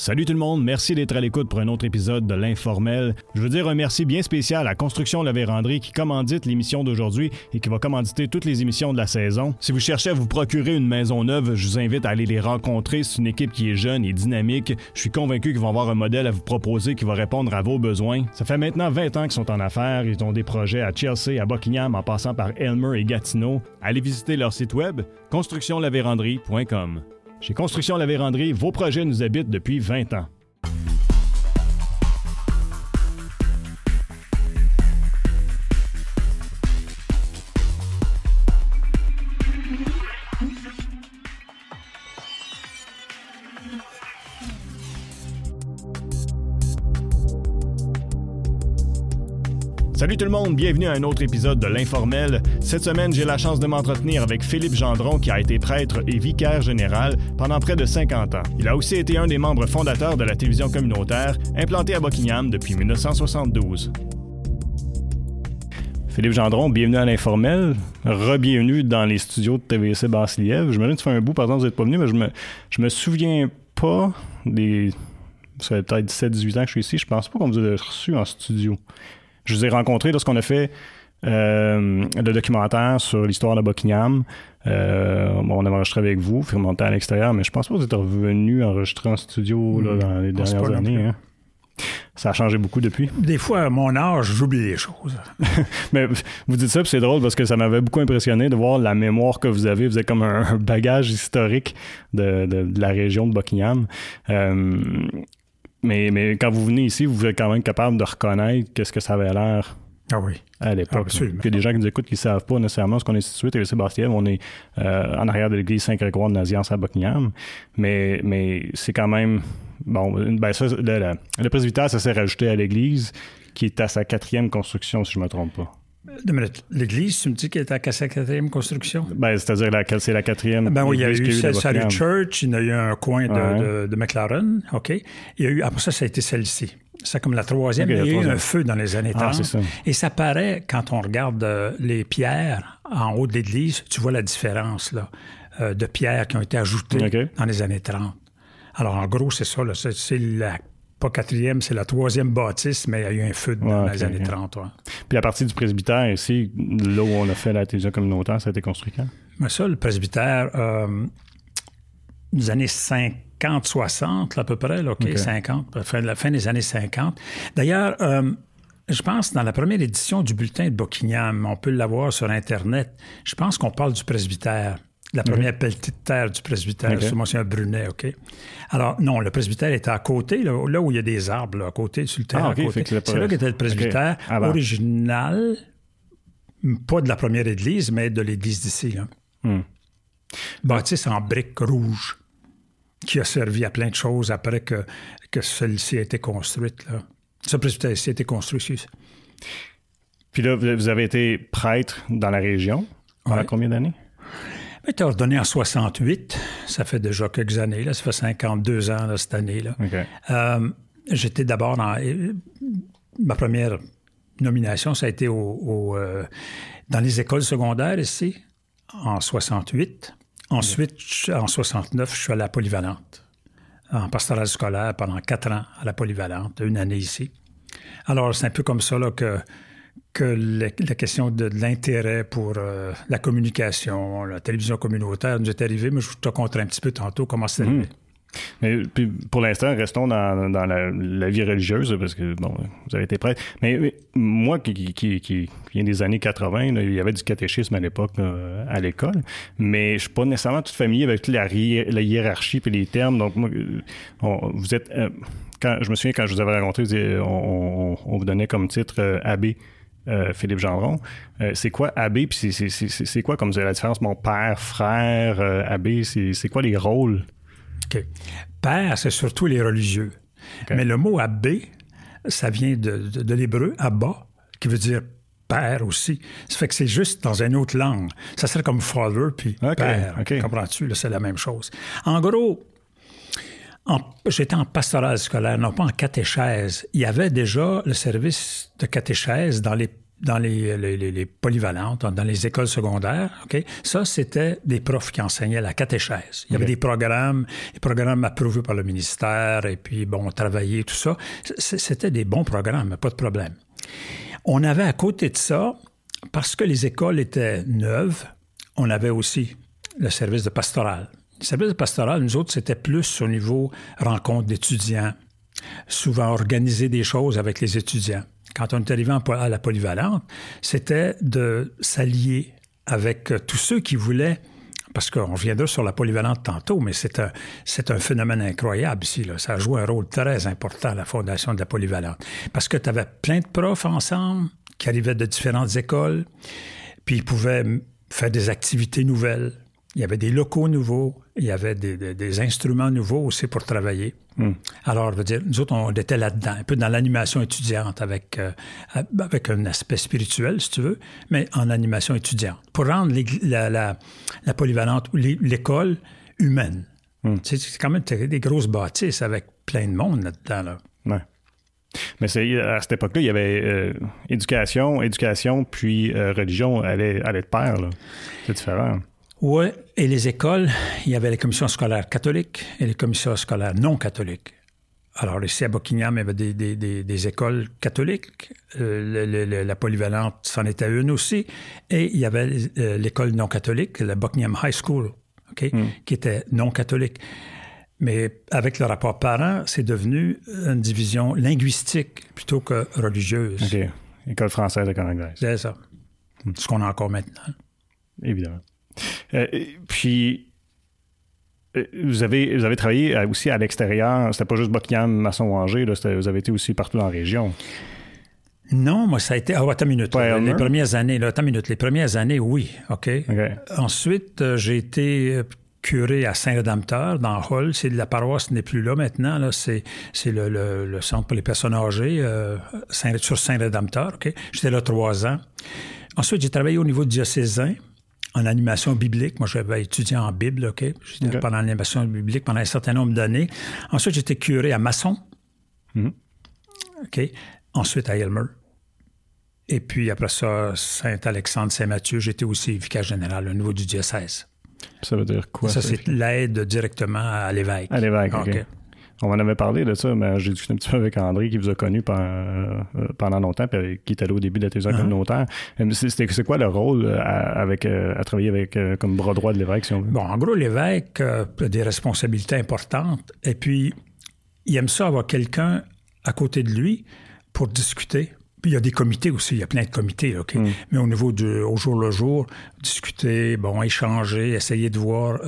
Salut tout le monde, merci d'être à l'écoute pour un autre épisode de l'Informel. Je veux dire un merci bien spécial à Construction La Vérandrie qui commandite l'émission d'aujourd'hui et qui va commanditer toutes les émissions de la saison. Si vous cherchez à vous procurer une maison neuve, je vous invite à aller les rencontrer. C'est une équipe qui est jeune et dynamique. Je suis convaincu qu'ils vont avoir un modèle à vous proposer qui va répondre à vos besoins. Ça fait maintenant 20 ans qu'ils sont en affaires. Ils ont des projets à Chelsea, à Buckingham, en passant par Elmer et Gatineau. Allez visiter leur site web constructionlavérandrie.com. Chez Construction La Vérandrie, vos projets nous habitent depuis 20 ans. Salut tout le monde, bienvenue à un autre épisode de l'Informel. Cette semaine, j'ai la chance de m'entretenir avec Philippe Gendron qui a été prêtre et vicaire général pendant près de 50 ans. Il a aussi été un des membres fondateurs de la télévision communautaire implantée à Buckingham depuis 1972. Philippe Gendron, bienvenue à l'Informel. Re-bienvenue dans les studios de TVC Basse-Lièvre. Je me dis, tu fais un bout, par exemple, vous n'êtes pas venu, mais je me, me souviens pas des. Ça fait peut-être 17-18 ans que je suis ici. Je pense pas qu'on vous ait reçu en studio. Je vous ai rencontré lorsqu'on a fait euh, le documentaire sur l'histoire de Buckingham. Euh, on a enregistré avec vous, fait monter à l'extérieur, mais je pense pas que vous êtes revenu enregistrer en studio là, dans les dernières années. Hein. Ça a changé beaucoup depuis. Des fois, à mon âge, j'oublie les choses. mais vous dites ça, puis c'est drôle parce que ça m'avait beaucoup impressionné de voir la mémoire que vous avez. Vous êtes comme un, bagage historique de, de, de, la région de Buckingham. Euh, mais, mais quand vous venez ici, vous êtes quand même capable de reconnaître qu'est-ce que ça avait l'air ah oui. À l'époque. Il y a des gens qui nous écoutent qui ne savent pas nécessairement ce qu'on est situé. TV Sébastien, on est euh, en arrière de l'église Saint-Grégoire de Naziance à Buckingham. Mais, mais c'est quand même. Bon, ben ça, le, le, presbytère, ça s'est rajouté à l'église qui est à sa quatrième construction, si je ne me trompe pas. L'église, tu me dis qu'elle est à sa quatrième construction? Ben, c'est-à-dire laquelle? C'est la quatrième. Ben oui, il y a eu Salut Church, il y a eu un coin de, ouais. de, de, McLaren, OK? Il y a eu, après ça, ça a été celle-ci. C'est comme la troisième. Okay, il y a eu un feu dans les années 30. Ah, ça. Et ça paraît, quand on regarde euh, les pierres en haut de l'église, tu vois la différence là, euh, de pierres qui ont été ajoutées okay. dans les années 30. Alors, en gros, c'est ça. C'est la pas quatrième, c'est la troisième bâtisse, mais il y a eu un feu dans les années 30. Ouais. Puis à partir du presbytère ici, là où on a fait la télévision communautaire, ça a été construit quand? Mais ça, le presbytère, euh, des années 50, 60 à peu près, là, OK, okay. 50, la fin, la fin des années 50. D'ailleurs, euh, je pense dans la première édition du bulletin de Buckingham, on peut l'avoir sur Internet, je pense qu'on parle du presbytère la première okay. pelletée de terre du presbytère, okay. c'est Monsieur Brunet, OK? Alors, non, le presbytère était à côté, là, là où il y a des arbres, là, à côté, sur le terrain. Ah, okay, c'est là qu'était le presbytère ah, ben. original, pas de la première église, mais de l'église d'ici. Là. Hmm. Bâtisse en briques rouges, qui a servi à plein de choses après que, que celle-ci a été construite. Là. Ce presbytère-ci a été construit ici. Puis là, vous avez été prêtre dans la région pendant combien d'années? Été ordonné en 68. Ça fait déjà quelques années. Là. Ça fait 52 ans là, cette année. Là. Okay. Euh, j'étais d'abord dans... Ma première nomination, ça a été au, au, euh, dans les écoles secondaires ici, en 68. Ensuite, okay. en 69, je suis à la polyvalente, en pastoral scolaire pendant quatre ans à la polyvalente, une année ici. Alors, c'est un peu comme ça là, que que la, la question de, de l'intérêt pour euh, la communication, la télévision communautaire nous est arrivée, mais je te raconterai un petit peu tantôt comment c'est arrivé. Mmh. Mais puis pour l'instant, restons dans, dans la, la, vie religieuse, parce que, bon, vous avez été prêtre. Mais, mais moi, qui, qui, qui, viens des années 80, là, il y avait du catéchisme à l'époque à l'école, mais je suis pas nécessairement tout familier avec toute la, la hiérarchie et les termes. Donc, moi, on, vous êtes... Euh, quand, je me souviens, quand je vous avais rencontré, on, on, on vous donnait comme titre euh, abbé. Euh, Philippe Gendron. Euh, c'est quoi abbé? Puis c'est quoi comme la différence? Mon père, frère, euh, abbé, c'est quoi les rôles? OK. Père, c'est surtout les religieux. Okay. Mais le mot abbé, ça vient de, de, de l'hébreu, abba, qui veut dire père aussi. Ça fait que c'est juste dans une autre langue. Ça serait comme father puis okay. père. Okay. Comprends-tu? C'est la même chose. En gros, J'étais en pastoral scolaire, non pas en catéchèse. Il y avait déjà le service de catéchèse dans les dans les, les, polyvalentes, dans les écoles secondaires, OK? Ça, c'était des profs qui enseignaient la catéchèse. Il y avait des programmes, des programmes approuvés par le ministère, et puis, bon, travailler, tout ça. C'était des bons programmes, pas de problème. On avait à côté de ça, parce que les écoles étaient neuves, on avait aussi le service de pastoral. Le service pastoral, nous autres, c'était plus au niveau rencontre d'étudiants, souvent organiser des choses avec les étudiants quand on est arrivé à la polyvalente, c'était de s'allier avec euh, tous ceux qui voulaient parce qu'on reviendra sur la polyvalente tantôt, mais c'est un, c'est un phénomène incroyable ici. Là. Ça a joué un rôle très important à la fondation de la polyvalente. Parce que tu avais plein de profs ensemble qui arrivaient de différentes écoles, puis ils pouvaient faire des activités nouvelles. Il y avait des locaux nouveaux, il y avait des, instruments nouveaux aussi pour travailler. Hmm. Alors, je veux dire, nous autres, on était là-dedans, un peu dans l'animation étudiante avec, euh, avec un aspect spirituel, si tu veux, mais en animation étudiante, pour rendre la, la, polyvalente, l'école humaine. Hmm. C'est quand même des grosses bâtisses avec plein de monde là-dedans. Là. Ouais. Mais c'est, à cette époque-là, il y avait euh, éducation, éducation, puis euh, religion allait, allait de pair. C'est différent. Oui, et les écoles, il y avait les commissions scolaires catholiques et les commissions scolaires non catholiques. Alors, ici à Buckingham, il y avait des, écoles catholiques. Euh, la polyvalente, c'en était une aussi. Et il y avait euh, l'école non catholique, la Buckingham High School, hmm. qui était non catholique. Mais avec le rapport parent, c'est devenu une division linguistique plutôt que religieuse. OK. École française et anglaise. C'est ça. Ce qu'on a encore maintenant. Évidemment. Euh, puis, euh, vous avez, vous avez travaillé aussi à l'extérieur. C'était pas juste Buckingham, Masson ou Angers. vous avez été aussi partout dans la région. Non, moi, ça a été. Ah, attends une minute. les premières années, là, attends une minute. Les premières années, oui. OK. Ensuite, euh, j'ai été curé à Saint-Rédempteur, dans Hull. C'est la paroisse n'est plus là maintenant. Là. C'est, c'est le, centre pour les personnes âgées Saint, sur Saint-Rédempteur. OK. J'étais là trois ans. Ensuite, j'ai travaillé au niveau diocésain en animation biblique. Moi, j'avais étudié en Bible, OK? J'étais pendant l'animation biblique pendant un certain nombre d'années. Ensuite, j'étais curé à Masson. Mhm. OK? Ensuite, à Elmer. Et puis, après ça, Saint-Alexandre, Saint-Mathieu, j'étais aussi vicaire général au niveau du diocèse. Ça veut dire quoi? Ça, c'est l'aide directement à l'évêque. À l'évêque, OK. On en avait parlé de ça, mais j'ai discuté un petit peu avec André qui vous a connu euh, pendant, longtemps, puis qui était là au début de la télévision uh-huh. communautaire. Euh, c'est quoi le rôle euh, à, avec, à travailler avec comme bras droit de l'évêque, si on veut? Bon, en gros, l'évêque a des responsabilités importantes, et puis il aime ça avoir quelqu'un à côté de lui pour discuter. Puis il y a des comités aussi, il y a plein de comités, OK? Mm. Mais au niveau du au jour le jour, discuter, bon, échanger, essayer de voir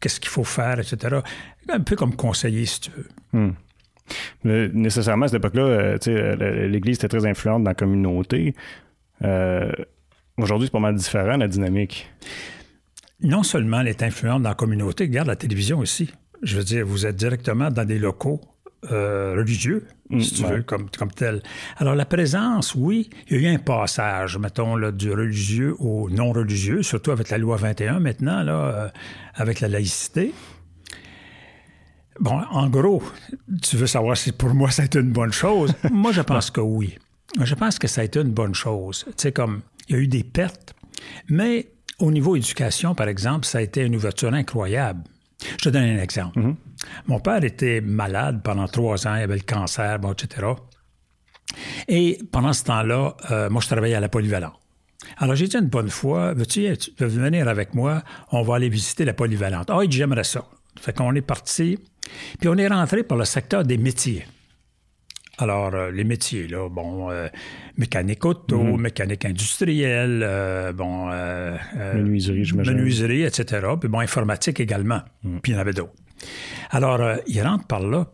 qu'est-ce qu'il faut faire, etc un peu comme conseiller, si tu veux. Hmm. nécessairement, à cette époque-là, euh, euh, l'Église était très influente dans la communauté. Euh, aujourd'hui, c'est pas mal différent, la dynamique. Non seulement elle est influente dans la communauté, regarde la télévision aussi. Je veux dire, vous êtes directement dans des locaux religieux, hmm, si tu veux, comme, comme tel. Alors, la présence, oui, il y a eu un passage, mettons, là, du religieux au non-religieux, surtout avec la loi 21 maintenant, là, avec la laïcité. Bon, en gros, tu veux savoir si pour moi ça a été une bonne chose? moi, je pense que oui. Je pense que ça a été une bonne chose. Tu sais, comme, il y a eu des pertes, mais au niveau éducation, par exemple, ça a été une ouverture incroyable. Je te donne un exemple. Mm-hmm. Mon père était malade pendant trois ans, il avait le cancer, bon, etc. Et pendant ce temps-là, euh, moi, je travaillais à la polyvalente. Alors, j'ai dit une bonne fois, veux-tu venir avec moi? On va aller visiter la polyvalente. Ah, il dit, j'aimerais ça. Fait qu'on est parti puis on est rentré par le secteur des métiers. Alors, euh, les métiers, là, bon, euh, mécanique auto, mhm. mécanique industrielle, euh, bon... menuiserie, j'imagine. Menuiserie, etc. Puis bon, informatique également. Mhm. Puis il y en avait d'autres. Alors, il rentre par là.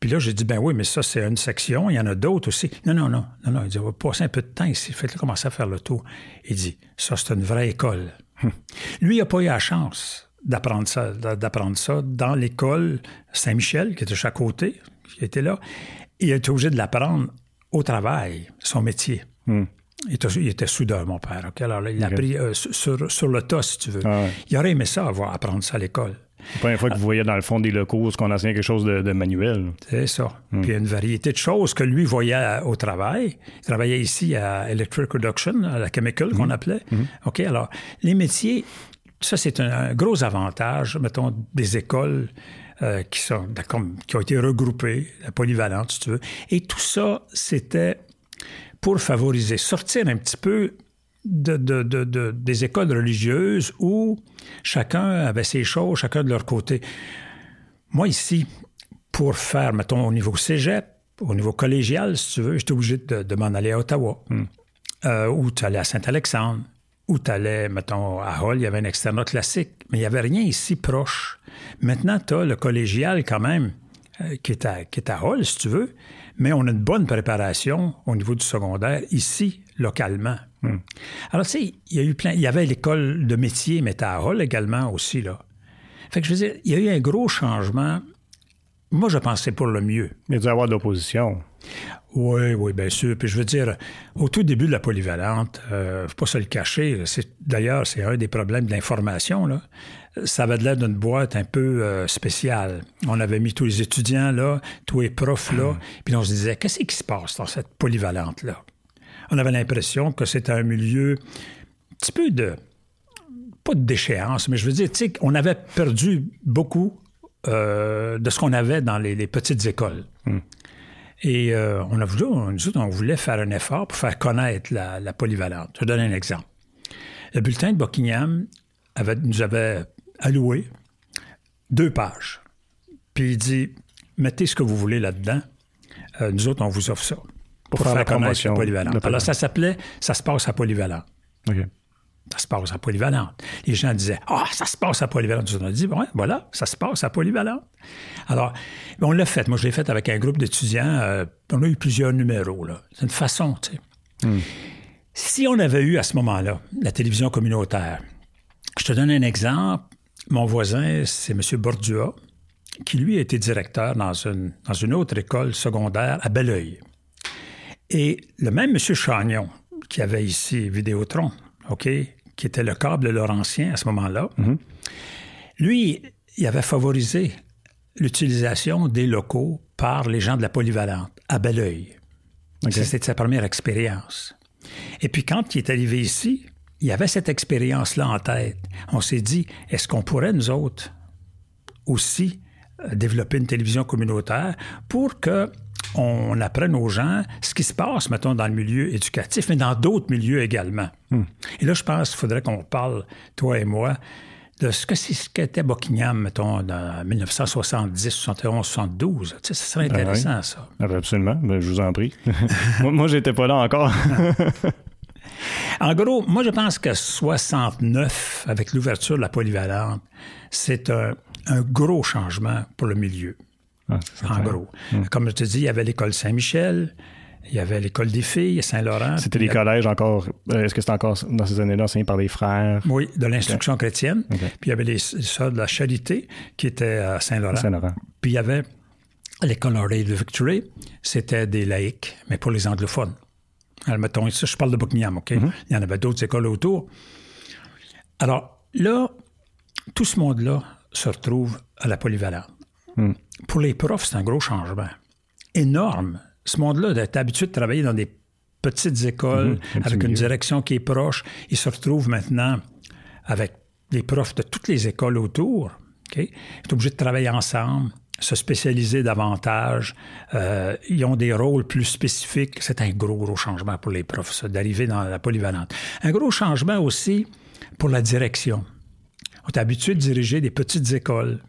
Puis là, j'ai dit, ben oui, mais ça, c'est une section. Il y en a d'autres aussi. Non, non, non. Non, non. Il dit, on va passer un peu de temps ici. Faites-le commencer à faire le tour. Il dit, ça, c'est une vraie école. Hum. Lui, il n'a pas eu la chance d'apprendre ça, d'apprendre ça dans l'école Saint-Michel, qui était à côté, qui était là. il était obligé de l'apprendre au travail, son métier. Hmm. Il, était, soudeur, mon père. Alors il l'a appris euh, sur, le tas, si tu veux. Ah il aurait aimé ça, avoir, apprendre ça à l'école. La première fois que vous voyez dans le fond des locaux ce qu'on enseignait quelque chose de, manuel. C'est ça. Hmm. Puis il y a une variété de choses que lui voyait au travail. Il travaillait ici à Electric Reduction, à la Chemical qu'on hmm. appelait. Hmm. OK, alors les métiers, ça c'est un, gros avantage, mettons, des écoles. Euh, qui, sont, qui ont été regroupées, la polyvalente, si tu veux. Et tout ça, c'était pour favoriser, sortir un petit peu de, des écoles religieuses où chacun avait ses choses, chacun de leur côté. Moi, ici, pour faire, mettons, au niveau cégep, au niveau collégial, si tu veux, j'étais obligé de, m'en aller à Ottawa. Hmm. Euh, ou tu allais à Saint-Alexandre, ou tu allais, mettons, à Hull, il y avait un externat classique, mais il n'y avait rien ici proche. Maintenant, tu as le collégial quand même, euh, qui, est à, qui est à Hull, si tu veux, mais on a une bonne préparation au niveau du secondaire ici, localement. Hmm. Alors, tu sais, il y a eu plein. Il y avait l'école de métier, mais à Hall également aussi, là. Fait que je veux dire, il y a eu un gros changement. Moi, je pensais pour le mieux. Il y a dû avoir de l'opposition. Oui, oui, bien sûr. Puis je veux dire, au tout début de la polyvalente, euh, faut pas se le cacher. D'ailleurs, c'est un des problèmes de l'information. Là. Ça avait l'air d'une boîte un peu euh, spéciale. On avait mis tous les étudiants là, tous les profs là, hmm. puis on se disait, qu'est-ce qui se passe dans cette polyvalente-là? On avait l'impression que c'était un milieu un petit peu de, pas de déchéance, mais je veux dire, tu sais, on avait perdu beaucoup euh, de ce qu'on avait dans les, petites écoles. Hmm. Et euh, on a voulu, nous on voulait faire un effort pour faire connaître la, polyvalente. Je vais donner un exemple. Le bulletin de Buckingham avait, nous avait alloué deux pages. Puis il dit, mettez ce que vous voulez là-dedans. Euh, nous autres, on vous offre ça pour, faire, la promotion polyvalente. Alors, ça s'appelait Ça se passe à polyvalent. Ça se passe à polyvalente. Les gens disaient Ah, ça se passe à polyvalente. On a dit ouais, voilà, ça se passe à polyvalente. Alors, on l'a fait. Moi, je l'ai fait avec un groupe d'étudiants. Euh, on a eu plusieurs numéros. C'est une façon, tu sais. Hmm. Si on avait eu à ce moment-là la télévision communautaire, je te donne un exemple. Mon voisin, c'est M. Bordua, qui lui a été directeur dans une, dans une autre école secondaire à Belleuil. Et le même M. Chagnon, qui avait ici Vidéotron, OK, qui était le câble Laurentien à ce moment-là, mhm. lui, il avait favorisé l'utilisation des locaux par les gens de la polyvalente à Belleuil. C'était sa première expérience. Et puis quand il est arrivé ici, il avait cette expérience-là en tête. On s'est dit, est-ce qu'on pourrait, nous autres, aussi euh, développer une télévision communautaire pour que on apprenne aux gens ce qui se passe, mettons, dans le milieu éducatif, mais dans d'autres milieux également. Hmm. Et là, je pense qu'il faudrait qu'on parle, toi et moi, de ce que c'est ce qu'était Buckingham, mettons, en 1970, 71, 72. Tu sais, ça serait ben intéressant, ça. Ah, ben, absolument. Ben, je vous en prie. moi, moi j'étais pas là encore. en gros, moi, je pense que 69, avec l'ouverture de la polyvalente, c'est un gros changement pour le milieu. Ah, en gros. Hmm. Comme je te dis, il y avait l'école Saint-Michel, il y avait l'école des filles à Saint-Laurent. C'était des collèges encore. Euh, est-ce que c'était encore dans ces années-là enseigné par des frères? Oui, de l'instruction chrétienne. Puis il y avait les sœurs de la charité qui étaient à Saint-Laurent. Saint-Laurent. Puis il y avait l'école Lady of Victory, c'était des laïcs, mais pour les anglophones. Alors, mettons, je parle de Buckingham, OK? Mm-hmm. Il y en avait d'autres écoles autour. Alors là, tout ce monde-là se retrouve à la polyvalente. Mm pour les profs, c'est un gros changement. Énorme. Ce monde-là d'être habitué de travailler dans des petites écoles mhm, avec une direction qui est proche, ils se retrouvent maintenant avec des profs de toutes les écoles autour. Ils sont obligés de travailler ensemble, se spécialiser davantage. Euh, ils ont des rôles plus spécifiques. C'est un gros, gros changement pour les profs, d'arriver dans la polyvalente. Un gros changement aussi pour la direction. On est habitué de diriger des petites écoles.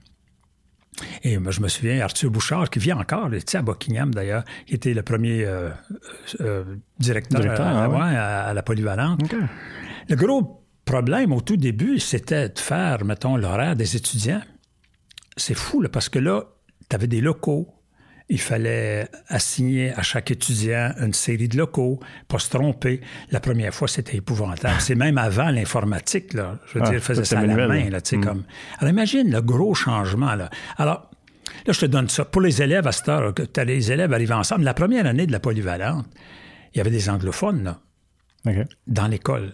Et moi, je me souviens, Arthur Bouchard, qui vient encore, il à Buckingham d'ailleurs, qui était le premier euh, euh, directeur, ah à, la polyvalente. Le gros problème au tout début, c'était de faire, mettons, l'horaire des étudiants. C'est fou, là, parce que là, tu avais des locaux, il fallait assigner à chaque étudiant une série de locaux, pas se tromper. La première fois, c'était épouvantable. C'est même avant l'informatique, là. Je veux ah, dire, faisait ça à la main, là, tu sais, mm. comme... Alors, imagine le gros changement, là. Alors, là, je te donne ça. Pour les élèves à cette heure, les élèves arrivent ensemble, la première année de la polyvalente, il y avait des anglophones, là, dans l'école.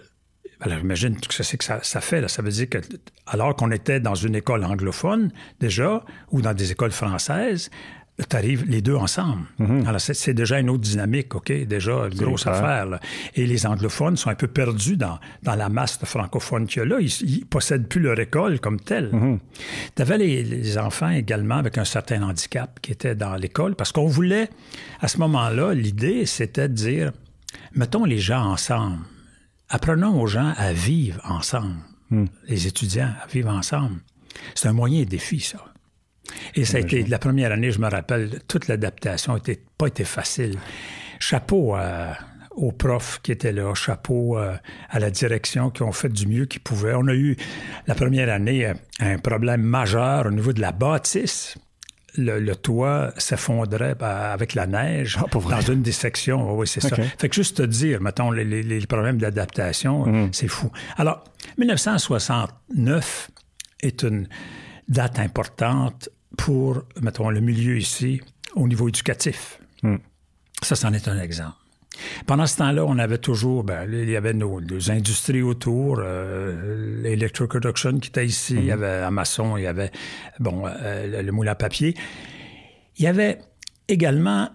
alors imagine ce que ça, ça fait. Là. Ça veut dire que alors qu'on était dans une école anglophone déjà, ou dans des écoles françaises, tu arrives les deux ensemble. Mhm. Alors, c'est déjà une autre dynamique, OK? Déjà, une grosse affaire. Là. Et les anglophones sont un peu perdus dans, dans la masse de francophones qu'il y a là. Ils ne possèdent plus leur école comme telle. Mhm. Tu avais les, les, enfants également avec un certain handicap qui étaient dans l'école parce qu'on voulait, à ce moment-là, l'idée, c'était de dire, mettons les gens ensemble. Apprenons aux gens à vivre ensemble. Mhm. Les étudiants à vivre ensemble. C'est un moyen défi, ça. Et ça a été, la première année, je me rappelle, toute l'adaptation n'a pas été facile. Chapeau à, aux profs qui étaient là, chapeau à, à la direction qui ont fait du mieux qu'ils pouvaient. On a eu, la première année, un problème majeur au niveau de la bâtisse. Le, le, toit s'effondrait avec la neige ah, dans une des sections. Oui, c'est okay. ça. Fait que juste te dire, mettons, les, les, les problèmes d'adaptation, mm. c'est fou. Alors, 1969 est une date importante pour, mettons, le milieu ici au niveau éducatif. Mm. Ça, c'en est un exemple. Pendant ce temps-là, on avait toujours, ben, il y avait nos, nos industries autour, euh, l'Electric Production qui était ici, mm -hmm. il y avait Amazon, il y avait, bon, euh, le, le, moulin à papier. Il y avait également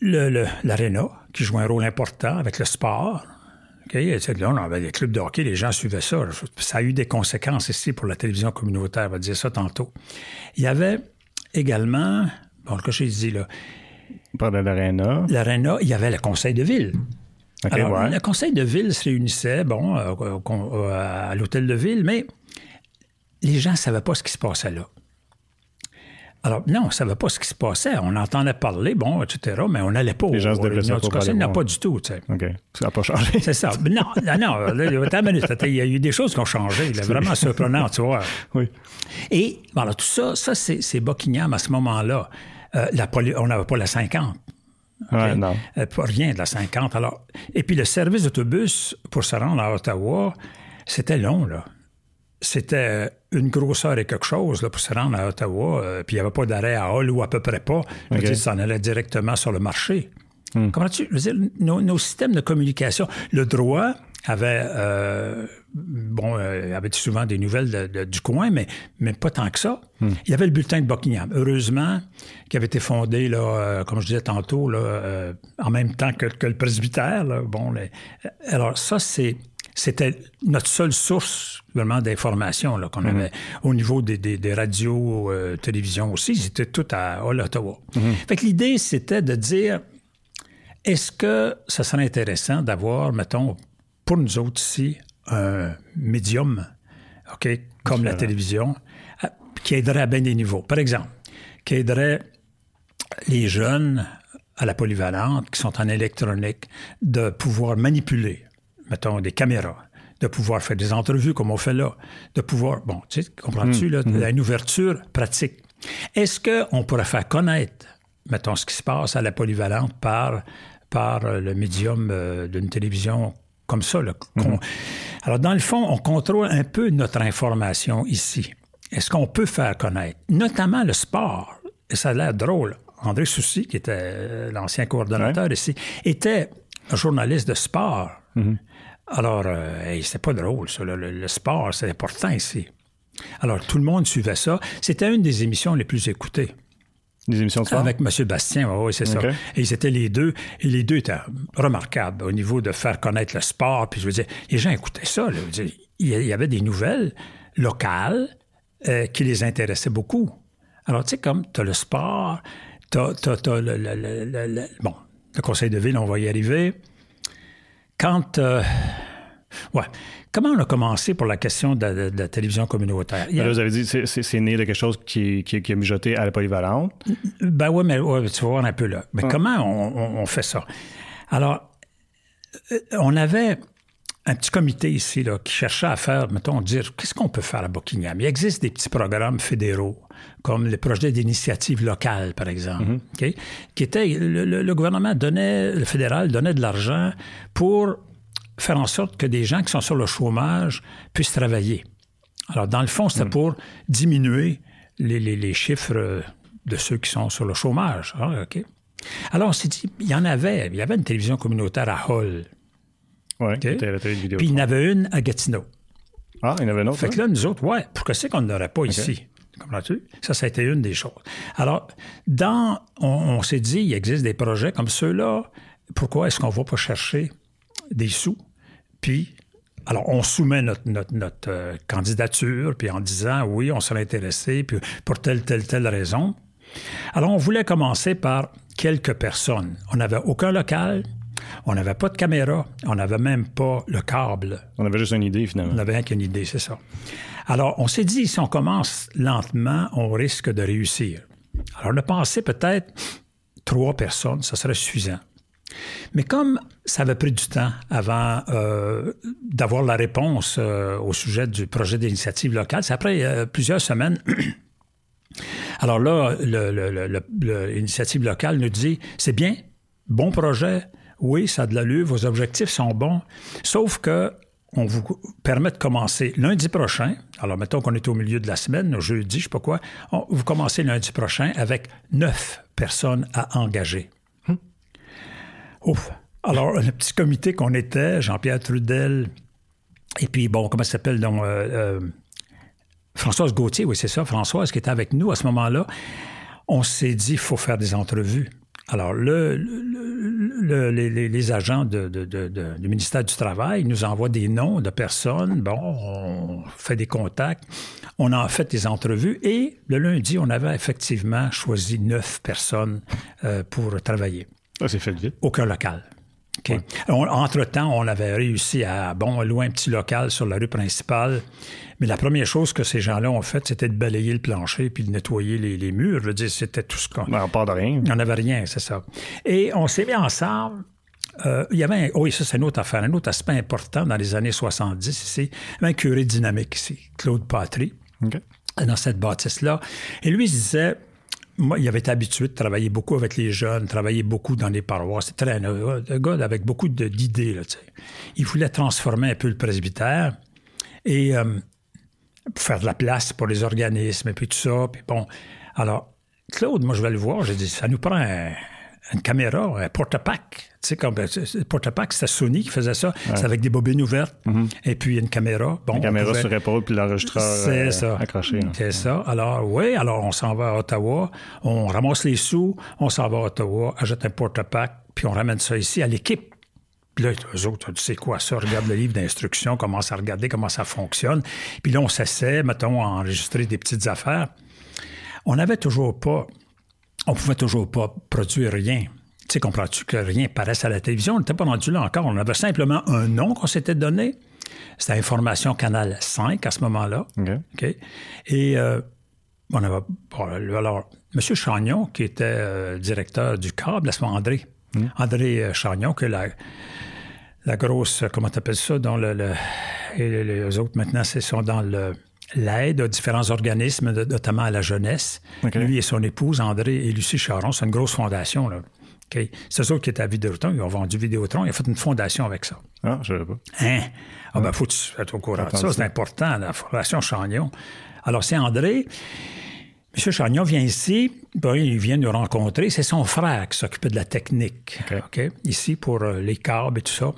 l'Arena qui jouait un rôle important avec le sport. Okay? Là, on avait des clubs de hockey, les gens suivaient ça. Ça a eu des conséquences ici pour la télévision communautaire, on va dire ça tantôt. Il y avait également, bon, le que j'ai dit là, par de l'Arena. L'Arena, il y avait le conseil de ville. Okay, Alors, ouais. le conseil de ville se réunissait, bon, euh, à l'hôtel de ville, mais les gens ne savaient pas ce qui se passait là. Alors, non, on ne savait pas ce qui se passait. On entendait parler, bon, etc., mais on n'allait pas Les gens se déplaçaient au conseil. n'a pas du tout, tu sais. OK. Ça n'a pas changé. C'est ça. Non, non, attends une minute. Il y a eu des choses qui ont changé. Vraiment surprenant, tu vois. Oui. Et, voilà, tout ça, ça, c'est Buckingham à ce moment-là. Euh, la on n'avait pas la 50. Okay? Ouais, non. Euh, pas rien de la 50. Alors, et puis le service d'autobus pour se rendre à Ottawa, c'était long, là. C'était une grosseur et quelque chose là, pour se rendre à Ottawa. Euh, puis il n'y avait pas d'arrêt à Hull ou à peu près pas. Je Okay. dire, ça en allait directement sur le marché. Hmm. Comment tu. Je veux dire, nos, nos, systèmes de communication, le droit avait. Euh, bon, euh, avait souvent des nouvelles de, de, du coin, mais, mais pas tant que ça. Hmm. Il y avait le bulletin de Buckingham, heureusement, qui avait été fondé, là, euh, comme je disais tantôt, là, euh, en même temps que, que le presbytère. Là. Bon, les... alors ça, c'est c'était notre seule source vraiment d'information qu'on Mhm. mm -hmm. avait au niveau des, des, des radios, euh, télévision aussi. Ils étaient tout à, à Ottawa. Mhm. Mm -hmm. Fait que l'idée, c'était de dire est-ce que ça serait intéressant d'avoir, mettons, pour nous autres ici, un médium, OK, comme la télévision, qui aiderait à bien des niveaux. Par exemple, qui aiderait les jeunes à la polyvalente, qui sont en électronique, de pouvoir manipuler mettons, des caméras, de pouvoir faire des entrevues comme on fait là, de pouvoir, bon, tu sais, comprends-tu, là, Mm-hmm. mmh. une ouverture pratique. Est-ce qu'on pourrait faire connaître, mettons, ce qui se passe à la polyvalente par, par le médium euh, d'une télévision comme ça? Là, mmh. Alors, dans le fond, on contrôle un peu notre information ici. Est-ce qu'on peut faire connaître, notamment le sport, et ça a l'air drôle, André Soucy, qui était l'ancien coordonnateur ouais. ici, était un journaliste de sport. Mm-hmm. Alors, euh, hey, c'était pas drôle, ça. Le, le, sport, c'est important ici. Alors, tout le monde suivait ça. C'était une des émissions les plus écoutées. Des émissions de sport? Avec M. Bastien, oui, c'est okay. ça. Et ils étaient les deux. Et les deux étaient remarquables au niveau de faire connaître le sport. Puis je veux dire, les gens écoutaient ça. Là. Dire, il y avait des nouvelles locales euh, qui les intéressaient beaucoup. Alors, tu sais, comme tu as le sport, tu as, le, le, le, bon, le conseil de ville, on va y arriver quand. Euh, ouais. Comment on a commencé pour la question de, de, de la télévision communautaire? A... Là, vous avez dit que c'est né de quelque chose qui, qui, qui, a mijoté à la polyvalente. Ben oui, mais ouais, tu vas voir un peu là. Mais comment on, on, on, fait ça? Alors, euh, on avait un petit comité ici là, qui cherchait à faire, mettons, dire qu'est-ce qu'on peut faire à Buckingham. Il existe des petits programmes fédéraux, comme les projets d'initiative locale, par exemple, mm -hmm. okay? qui étaient, le, le, le, gouvernement donnait, le fédéral donnait de l'argent pour faire en sorte que des gens qui sont sur le chômage puissent travailler. Alors, dans le fond, c'était mm -hmm. pour diminuer les, les, les, chiffres de ceux qui sont sur le chômage. Ah, OK? Alors, on s'est dit, il y en avait, il y avait une télévision communautaire à Hull. Oui. Puis il y en avait une à Gatineau. Ah, il y en avait une autre. Fait que hein? là, nous autres, ouais, pourquoi c'est qu'on n'aurait pas ici? Comprends-tu? Ça, ça a été une des choses. Alors, dans, on, on s'est dit, il existe des projets comme ceux-là. Pourquoi est-ce qu'on ne va pas chercher des sous? Puis, alors, on soumet notre, notre, notre euh, candidature, puis en disant, oui, on serait intéressé, puis pour telle, telle, telle raison. Alors, on voulait commencer par quelques personnes. On n'avait aucun local, on n'avait pas de caméra, on n'avait même pas le câble. On avait juste une idée, finalement. On avait qu'une idée, c'est ça. Alors, on s'est dit, si on commence lentement, on risque de réussir. Alors, on a pensé peut-être trois personnes, ça serait suffisant. Mais comme ça avait pris du temps avant euh, d'avoir la réponse euh, au sujet du projet d'initiative locale, c'est après euh, plusieurs semaines. Alors là, l'initiative locale nous dit, c'est bien, bon projet, oui, ça a de l'allure, vos objectifs sont bons, sauf que on vous permet de commencer lundi prochain. Alors, mettons qu'on est au milieu de la semaine, jeudi, je sais pas quoi. vous commencez lundi prochain avec neuf personnes à engager. Ouf. Alors, le petit comité qu'on était, Jean-Pierre Trudel, et puis, bon, comment ça s'appelle, donc, euh, euh, Françoise Gauthier, oui, c'est ça, Françoise qui était avec nous à ce moment-là, on s'est dit, il faut faire des entrevues. Alors, le, le- le- les, agents de- de- de- de- du ministère du Travail nous envoient des noms de personnes. Bon, on fait des contacts. On a fait des entrevues et le lundi, on avait effectivement choisi neuf personnes euh, pour travailler Ça, c'est fait vite. aucun local. On- Entre-temps, on avait réussi à, bon, louer un petit local sur la rue principale. Mais la première chose que ces gens-là ont fait, c'était de balayer le plancher puis de nettoyer les, les murs. Je veux dire, c'était tout ce qu'on... On part de rien. Il n'y en avait rien, c'est ça. Et on s'est mis ensemble. Euh, il y avait un, oui, ça c'est une autre affaire, un autre aspect important dans les années 70 ici. Il y avait un curé dynamique ici, Claude Patry dans cette bâtisse-là. Et lui, il se disait, moi, il avait été habitué de travailler beaucoup avec les jeunes, travailler beaucoup dans les paroisses. C'était un, un gars avec beaucoup d'idées. Il voulait transformer un peu le presbytère et euh, faire de la place pour les organismes et puis tout ça. Puis bon, alors, Claude, moi, je vais le voir. J'ai dit, ça nous prend une caméra, un porte-pack. Tu sais, comme le porte-pack, c'était Sony qui faisait ça. C'est avec des bobines ouvertes et puis une caméra. Bon, on caméra pouvait- sur épaule puis l'enregistreur c'est euh, ça. accroché. C'est ça. Alors, oui, alors on s'en va à Ottawa, on ramasse les sous, on s'en va à Ottawa, achète un porte-pack, puis on ramène ça ici à l'équipe. Puis là, eux autres, tu sais quoi, ça, regarde le livre d'instruction, commence à regarder comment ça fonctionne. Puis là, on s'essaie, mettons, à enregistrer des petites affaires. On n'avait toujours pas, on pouvait toujours pas produire rien. Tu sais, comprends-tu que rien paraisse à la télévision? On n'était pas rendu là encore. On avait simplement un nom qu'on s'était donné. C'était Information Canal 5 à ce moment-là. OK. OK? Et euh, on avait. alors, M. Chagnon, qui était euh, directeur du câble, à ce moment André. André euh, Chagnon, que la, la grosse. Comment tu appelles ça? Dans le, le- et les, les autres, maintenant, c'est sont dans le l'aide aux différents organismes, notamment à la jeunesse. Lui et son épouse, André et Lucie Charon, c'est une grosse fondation. Là. OK? C'est eux autres qui étaient à Vidéotron. Ils ont vendu Vidéotron. Ils ont fait une fondation avec ça. Ah, je savais pas. Hein? Ah ben, faut que tu sois au courant de ça. C'est important, la Fondation Chagnon. Alors, c'est André. M. Chagnon vient ici, ben, il vient nous rencontrer. C'est son frère qui s'occupait de la technique, ici pour euh, les câbles et tout ça.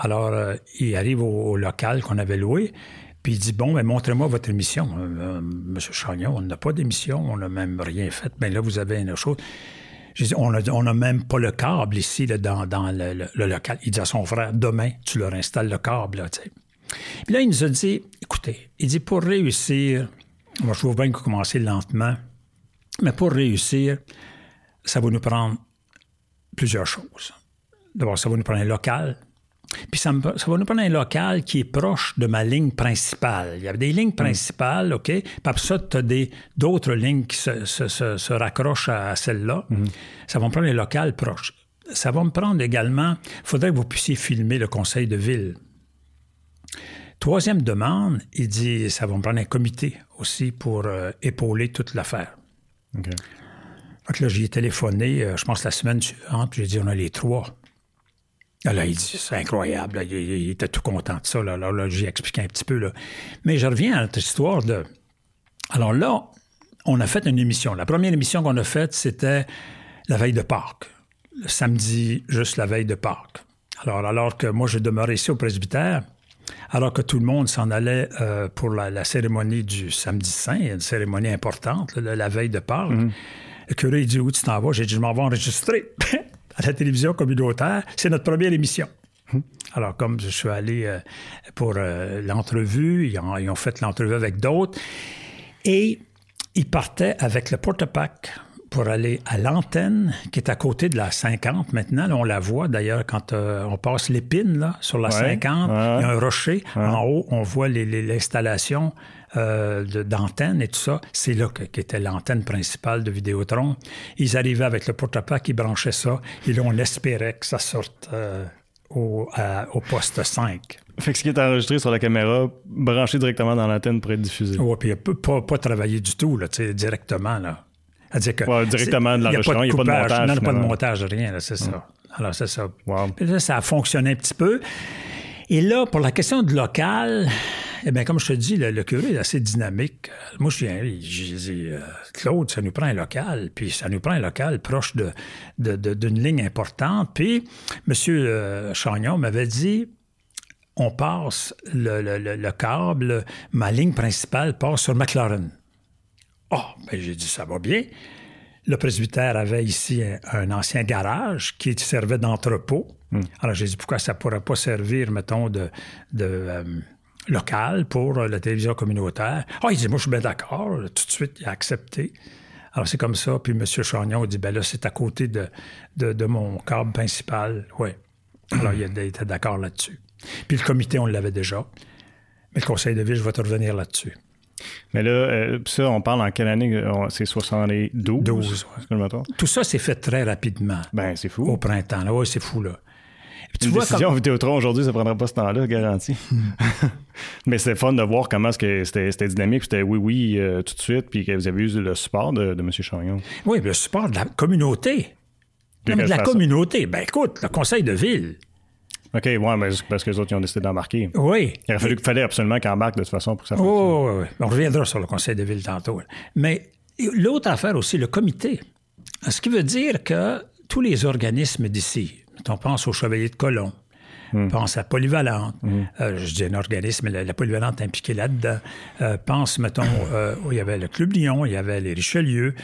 Alors, euh, il arrive au, au local qu'on avait loué, puis il dit Bon, ben, montrez-moi votre émission. Euh, euh, M. Chagnon, on n'a pas d'émission, on n'a même rien fait. Mais là, vous avez une autre chose. Dit, on n'a même pas le câble ici là, dans, le, local. Il dit à son frère, demain, tu leur installes le câble. Puis là, il nous a dit, écoutez, il dit, pour réussir, moi, je trouve bien que vous commencez lentement, mais pour réussir, ça va nous prendre plusieurs choses. D'abord, ça va nous prendre un local. Puis ça, me- ça va nous prendre un local qui est proche de ma ligne principale. Il y avait des lignes principales, OK? Puis après ça, tu as d'autres lignes qui se, se- se- se raccrochent à, à celle-là. Ça va me prendre un local proche. Ça va me prendre également, il faudrait que vous puissiez filmer le conseil de ville. Troisième demande, il dit, ça va me prendre un comité aussi pour euh, épauler toute l'affaire. OK. Que là, j'y ai téléphoné, euh, je pense, la semaine suivante, puis j'ai dit, on a les trois. Ah, Là, il dit, c'est incroyable. là, il, il était tout content de ça. Là, là, là, j'ai expliqué un petit peu. Là. Mais je reviens à notre histoire de. Alors là, on a fait une émission. La première émission qu'on a faite, c'était la veille de Pâques. Le samedi, juste la veille de Pâques. Alors, alors que moi, je demeurais ici au presbytère, alors que tout le monde s'en allait euh, pour la, cérémonie du samedi saint, une cérémonie importante, la, veille de Pâques. Mm-hmm. Le curé, il dit Où tu t'en vas? J'ai dit Je m'en vais enregistrer à la télévision communautaire. C'est notre première émission. Alors, comme je suis allé euh, pour euh, l'entrevue, ils ont, fait l'entrevue avec d'autres. Et ils partaient avec le porte-pack pour aller à l'antenne qui est à côté de la 50 maintenant. on la voit d'ailleurs quand euh, on passe l'épine là, sur la 50. Il y a un rocher. En haut, on voit l'installation euh, d'antenne et tout ça. C'est là qu'était l'antenne principale de Vidéotron. Ils arrivaient avec le porte-pack, ils branchaient ça. Et là, on espérait que ça sorte euh, au, poste 5. Fait que ce qui est enregistré sur la caméra, branché directement dans l'antenne pour être diffusé. Oui, puis pas, pas travailler du tout, là, directement. Là directement de l'enregistrement, il n'y a pas de montage. Non, pas de montage, rien, c'est ça. Alors, c'est ça. là, ça a fonctionné un petit peu. Et là, pour la question de local, eh bien, comme je te dis, le, curé est assez dynamique. Moi, je viens, j'ai dit, euh, Claude, ça nous prend un local, puis ça nous prend un local proche d'une de, de, ligne importante. Puis, M. Euh, Chagnon m'avait dit, on passe le, le, câble, ma ligne principale passe sur McLaren. Oh, ben j'ai dit, ça va bien. Le presbytère avait ici un, ancien garage qui servait d'entrepôt. Hmm. Alors j'ai dit, pourquoi ça ne pourrait pas servir, mettons, de, de euh, local pour la télévision communautaire? Ah, oh, il dit, moi, je suis bien d'accord. Tout de suite, il a accepté. Alors, c'est comme ça. Puis M. Chagnon dit, ben là, c'est à côté de, de, mon câble principal. Oui. Alors, il était d'accord là-dessus. Puis le comité, on l'avait déjà. Mais le conseil de ville, je vais te revenir là-dessus. Mais là, euh, ça, on parle en quelle année? Euh, c'est 72? 12, Tout ça s'est fait très rapidement. Ben, c'est fou. Au printemps. Oui, c'est fou, là. Tu Une vois, décision comme... Vidéotron aujourd'hui, ça ne prendra pas ce temps-là, garanti. Mais c'est fun de voir comment c'était, c'était dynamique. C'était oui, oui, euh, tout de suite, puis que vous avez eu le support de, de M. Chagnon. Oui, le support de la communauté. Non, mais de la communauté. Ben écoute, le conseil de ville. OK, ouais, mais parce que les autres, ils ont décidé d'embarquer. Oui. Il aurait fallu, fallait absolument qu'ils embarquent de toute façon pour que ça fonctionne. Oui, oui, oui. On reviendra sur le conseil de ville tantôt. Mais l'autre affaire aussi, le comité. Ce qui veut dire que tous les organismes d'ici, on pense au Chevalier de Colomb, hmm. pense à Polyvalente, hmm. euh, je dis un organisme, la, Polyvalente impliquée là-dedans, euh, pense, mettons, euh, il y avait le Club Lyon, il y avait les Richelieu.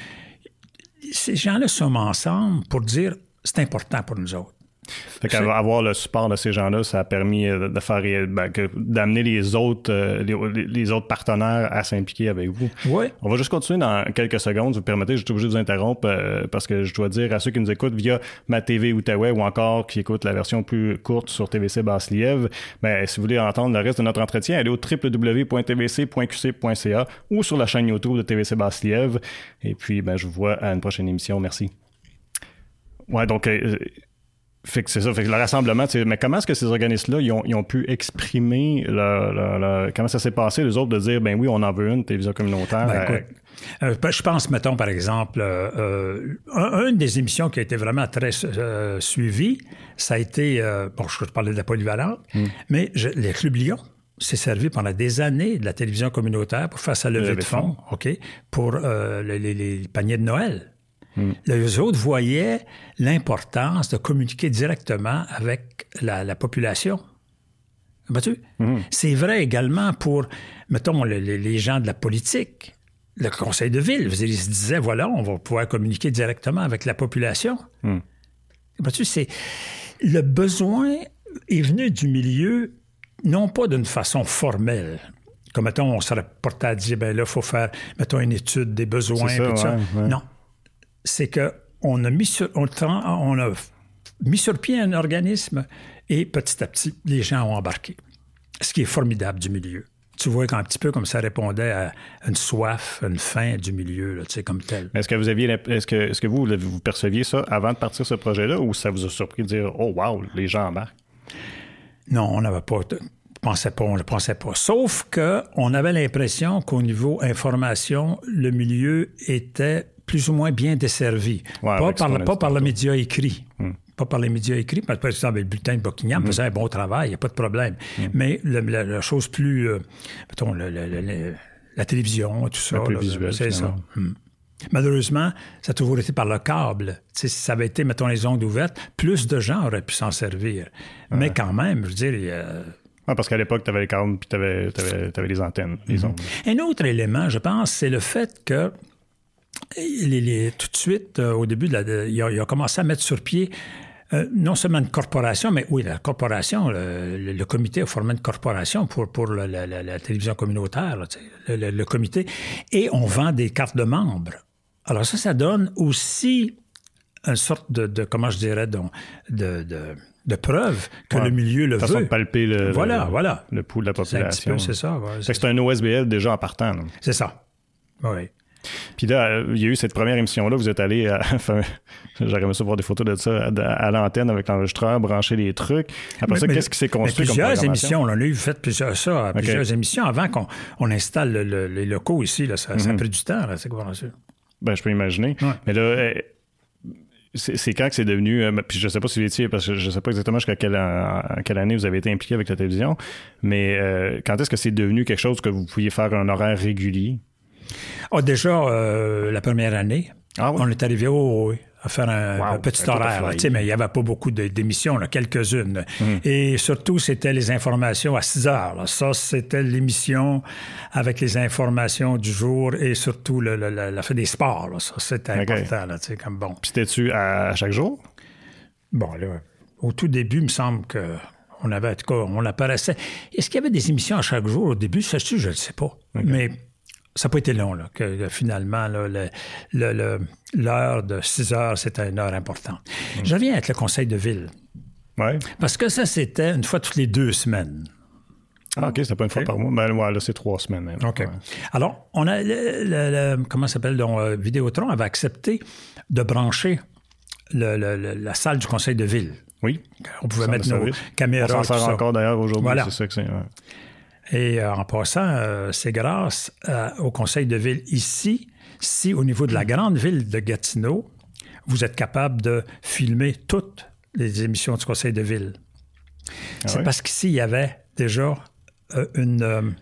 Ces gens-là sont ensemble pour dire c'est important pour nous autres. Fait qu'avoir le support de ces gens-là, ça a permis euh, de faire ben, d'amener les autres euh, les, autres partenaires à s'impliquer avec vous. Oui. On va juste continuer dans quelques secondes. Vous permettez, je suis obligé de vous interrompre euh, parce que je dois dire à ceux qui nous écoutent via ma TV Outaouais ou encore qui écoutent la version plus courte sur TVC Basse-Lièvre, ben, si vous voulez entendre le reste de notre entretien, allez au www.tvc.qc.ca ou sur la chaîne YouTube de TVC Basse-Lièvre. Et puis, ben, je vous vois à une prochaine émission. Merci. Ouais, donc fait que c'est ça. Fait que le rassemblement, mais comment est-ce que ces organismes-là, ils ont, pu exprimer comment ça s'est passé, les autres, de dire, ben oui, on en veut une télévision communautaire? Ben, euh, ben, je pense, mettons, par exemple, euh, une des émissions qui a été vraiment très euh, suivie, ça a été, bon, je parlais de la polyvalente, hmm. mais les Clubs Lyon, s'est servi pendant des années de la télévision communautaire pour faire sa levée de fonds, OK, pour les, paniers de Noël. Mm. Les autres voyaient l'importance de communiquer directement avec la, population. Mm. C'est vrai également pour, mettons, les, gens de la politique, le conseil de ville. Ils se disaient, voilà, on va pouvoir communiquer directement avec la population. Mm. c'est le besoin est venu du milieu, non pas d'une façon formelle. Comme, mettons, on serait porté à dire, ben là, il faut faire, mettons, une étude des besoins. Non, c'est qu'on a mis sur, on, a mis sur pied un organisme et petit à petit, les gens ont embarqué. Ce qui est formidable du milieu. Tu vois un petit peu comme ça répondait à une soif, une faim du milieu, tu sais, comme tel. Est-ce que vous aviez, est-ce que, est-ce que vous, vous perceviez ça avant de partir ce projet-là ou ça vous a surpris de dire, oh wow, les gens embarquent? Non, on n'avait pas, pensait pas, on ne pensait pas. Sauf que on avait l'impression qu'au niveau information, le milieu était plus ou moins bien desservi. pas, par, pas par le média écrit. Hmm. Pas par les médias écrits. Par exemple, le bulletin de Buckingham hmm. faisait un bon travail, il n'y a pas de problème. Hmm. Mais la, chose plus, euh, mettons, la télévision, tout ça. C'est ça. Malheureusement, ça a toujours été par le câble. si ça avait été, mettons, les ondes ouvertes, plus de gens auraient pu s'en servir. Mais quand même, je veux dire... parce qu'à l'époque, tu avais les câbles puis tu avais, les antennes, les ondes. Un autre élément, je pense, c'est le fait que les, tout de suite, euh, au début, de la, il, a, commencé à mettre sur pied euh, non seulement une corporation, mais oui, la corporation, le, comité a formé une corporation pour, pour la, télévision communautaire, le, comité, et on vend des cartes de membres. Alors ça, ça donne aussi une sorte de, comment je dirais, de, de, de preuve que le milieu le façon veut. de palper le, voilà, voilà. le pouls de la population. C'est ça. c'est un OSBL déjà en partant. C'est ça. Oui. Puis là, il y a eu cette première émission-là, vous êtes allé, à, enfin, j'aurais aimé ça voir des photos de ça à, l'antenne avec l'enregistreur, brancher les trucs. Après ça, qu'est-ce qui s'est construit Plusieurs émissions, on a eu fait plusieurs, ça, plusieurs émissions avant qu'on installe les locaux ici. Là, ça, a mhm. pris du temps, là, c'est quoi? Ben, je peux imaginer. Mais là, eh, c'est quand que c'est devenu. Euh, puis je sais pas si vous étiez, parce que je sais pas exactement jusqu'à quelle, quelle, année vous avez été impliqué avec la télévision, mais euh, quand est-ce que c'est devenu quelque chose que vous pouviez faire un horaire régulier? Oh, déjà, euh, la première année, ah on est arrivé au, à faire un, petit horaire. mais il n'y avait pas beaucoup d'émissions, quelques-unes. Mhm. Et surtout, c'était les informations à 6 heures. Ça, c'était l'émission avec les informations du jour et surtout le, la fin des sports. Ça, c'était important. Comme bon. Puis c'était-tu à, chaque jour? Bon, là, au tout début, il me semble que on avait, en tout cas, on apparaissait. Est-ce qu'il y avait des émissions à chaque jour au début? Ça, je ne sais pas. Mais ça n'a pas été long, là, que finalement, l'heure de 6 heures, c'était une heure importante. Mm. Je reviens avec le conseil de ville. Ouais. Parce que ça, c'était une fois toutes les deux semaines. Ah, OK, c'était pas une fois par mois. Ben, ouais, là, c'est trois semaines. Hein. OK. Alors, on a, le, comment ça s'appelle, donc, euh, Vidéotron avait accepté de brancher la salle du conseil de ville. Oui. On pouvait mettre nos caméras. On s'en sert encore d'ailleurs aujourd'hui, c'est ça que c'est. Et euh, en passant, euh, c'est grâce euh, au conseil de ville ici, si au niveau de la grande ville de Gatineau, vous êtes capable de filmer toutes les émissions du conseil de ville. Ah c'est parce qu'ici, il y avait déjà une...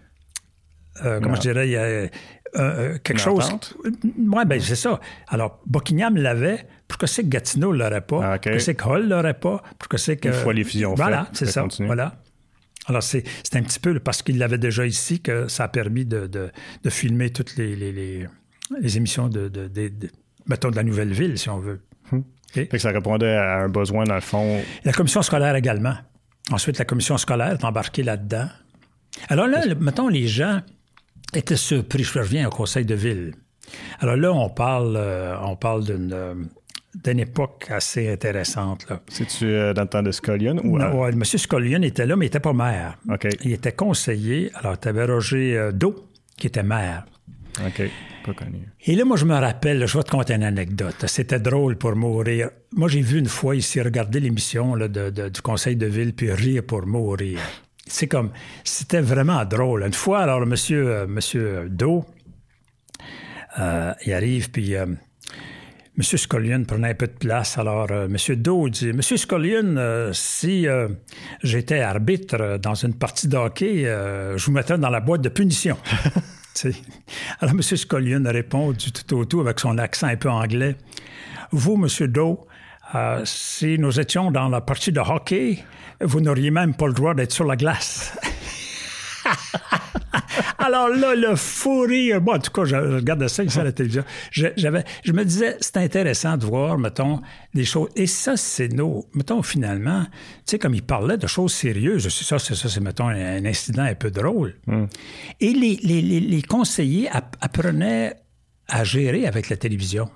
comment je dirais, il y a quelque chose. Oui, ben c'est ça. Alors, Buckingham l'avait. Pourquoi c'est que Gatineau ne l'aurait pas? Ah, Pourquoi c'est que Hall ne l'aurait pas? Pourquoi c'est que. Une fois les fusions Voilà, c'est ça. Voilà. Alors, c'est un petit peu parce qu'il l'avait déjà ici que ça a permis de, de, filmer toutes les, les, les, émissions de, de, mettons, de la nouvelle ville, si on veut. Hum. que ça répondait à un besoin, dans le fond. La commission scolaire également. Ensuite, la commission scolaire est embarquée là-dedans. Alors là, mettons, les gens étaient surpris. Je reviens au conseil de ville. Alors là, on parle, euh, on parle d'une euh, d'une époque assez intéressante. C'est-tu euh, dans le temps de Scullion? Ou, non, M. Scullion était là, mais il n'était pas maire. Il était conseiller. Alors, tu avais Roger euh, Do, qui était maire. OK. Pas connu. Et là, moi, je me rappelle, je vais te conter une anecdote. C'était drôle pour mourir. Moi, j'ai vu une fois ici regarder l'émission du conseil de ville, puis rire pour mourir. C'est comme, c'était vraiment drôle. Une fois, alors, monsieur, euh, monsieur Do, il arrive, puis M. Scullion prenait un peu de place. Alors, euh, M. Doe dit M. Scullion, euh, si euh, j'étais arbitre dans une partie de hockey, je vous mettrais dans la boîte de punition. Alors, M. Scullion répond du tout au tout avec son accent un peu anglais Vous, M. Doe, si nous étions dans la partie de hockey, vous n'auriez même pas le droit d'être sur la glace. Alors là, le fou rire. Bon, en tout cas, je, regardais ça ici à la télévision. Je, j'avais, je me disais, c'est intéressant de voir, mettons, des choses. Et ça, c'est nos. Mettons, finalement, tu sais, comme il parlait de choses sérieuses, ça, c'est ça, c'est, mettons, un, incident un peu drôle. Hmm. Et les, les, les, conseillers apprenaient à gérer avec la télévision.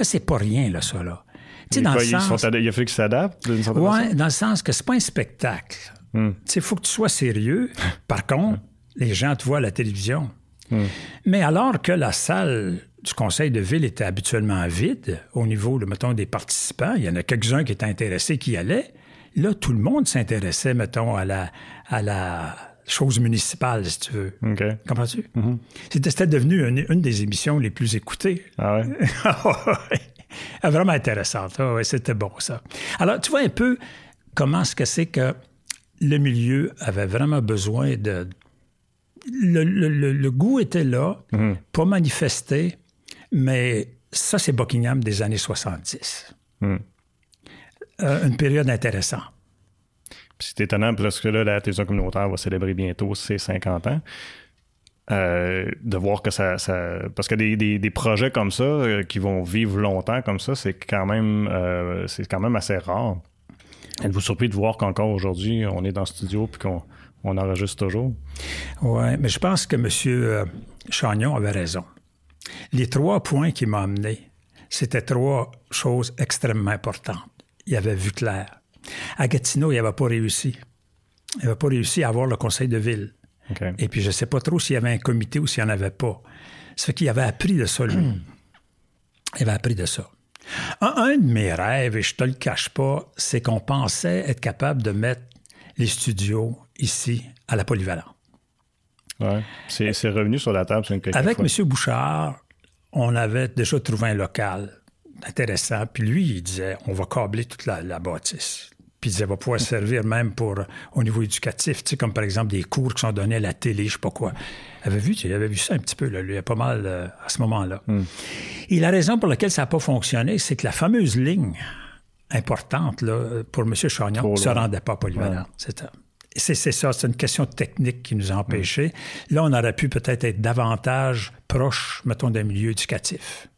C'est pas rien, là, ça, là. Tu sais, dans le sens... il a fallu qu'ils s'adaptent, Oui, dans le sens que c'est pas un spectacle. Hmm. Il faut que tu sois sérieux. Par contre, les gens te voient à la télévision. Hmm. Mais alors que la salle du conseil de ville était habituellement vide, au niveau, mettons, des participants, il y en a quelques-uns qui étaient intéressés, qui allaient. Là, tout le monde s'intéressait, mettons, à la, à la chose municipale, si tu veux. Comprends-tu? C'était devenu une, des émissions les plus écoutées. Ah ouais? Ah, vraiment intéressante. Ah ouais, c'était bon, ça. Alors, tu vois un peu comment est-ce que c'est que le milieu avait vraiment besoin de, le, goût était là, mhm. pas manifesté. Mais ça, c'est Buckingham des années 70. Hmm. Euh, une période intéressante. C'est étonnant parce que là, la télévision communautaire va célébrer bientôt ses 50 ans. Euh, de voir que ça, parce que des, projets comme ça euh, qui vont vivre longtemps comme ça, c'est quand même c'est quand même assez rare. Êtes-vous surpris de voir qu'encore aujourd'hui, on est dans le studio puis qu'on on enregistre toujours? Oui, mais je pense que M. Chagnon avait raison. Les trois points qui m'ont amené, c'était trois choses extrêmement importantes. Il avait vu clair. À Gatineau, il n'avait pas réussi. Il n'avait pas réussi à avoir le conseil de ville. Et puis, je ne sais pas trop s'il y avait un comité ou s'il n'y en avait pas. Fait qu'il avait appris de ça, lui. il avait appris de ça. Un, de mes rêves, et je te le cache pas, c'est qu'on pensait être capable de mettre les studios ici, à la polyvalente. Ouais. C'est, revenu sur la table. Une Avec M. Bouchard, on avait déjà trouvé un local intéressant. Puis lui, il disait, on va câbler toute la, bâtisse. Puis il disait, va pouvoir servir même pour au niveau éducatif, tu sais, comme par exemple des cours qui sont donnés à la télé, je sais pas quoi. Il avait vu, il avait vu ça un petit peu, là, lui, il a pas mal euh, à ce moment-là. Hmm. Et la raison pour laquelle ça n'a pas fonctionné, c'est que la fameuse ligne importante là, pour M. Chagnon ne se rendait pas polyvalente. C'était c'est ça, c'est une question technique qui nous a empêchés. Là, on aurait pu peut-être être davantage proche, mettons, d'un milieu éducatif.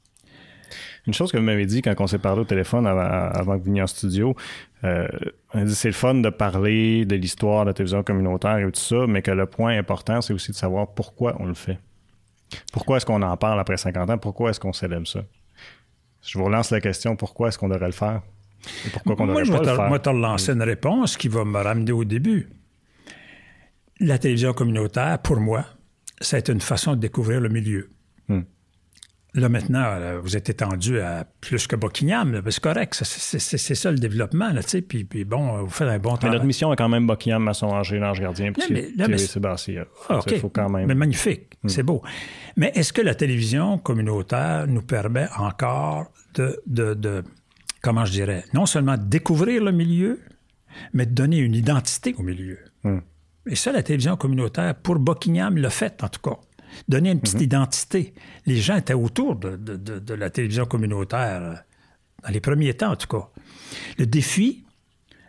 Une chose que vous m'avez dit quand on s'est parlé au téléphone avant, que vous veniez en studio, euh, c'est le fun de parler de l'histoire de la télévision communautaire et tout ça, mais que le point important, c'est aussi de savoir pourquoi on le fait. Pourquoi est-ce qu'on en parle après 50 ans? Pourquoi est-ce qu'on célèbre ça? Je vous relance la question, pourquoi est-ce qu'on devrait le faire? Et pourquoi qu'on devrait pas le faire? Moi, te relancer une réponse qui va me ramener au début. La télévision communautaire, pour moi, c'est une façon de découvrir le milieu. Hmm. Là, maintenant, vous êtes étendu à plus que Buckingham. C'est correct. C'est ça le développement. Là, puis, puis bon, vous faites un bon travail. Mais notre mission est quand même Buckingham, Masson, Angers, l'Ange Gardien, puis Sébastien. Ah, faut quand même... Mais magnifique. Hmm. C'est beau. Mais est-ce que la télévision communautaire nous permet encore de, de, de, comment je dirais, non seulement découvrir le milieu, mais de donner une identité au milieu? Hmm. Et ça, la télévision communautaire, pour Buckingham, l'a fait, en tout cas. Donner une petite mhm. identité. Les gens étaient autour de, la télévision communautaire, euh, dans les premiers temps, en tout cas. Le défi,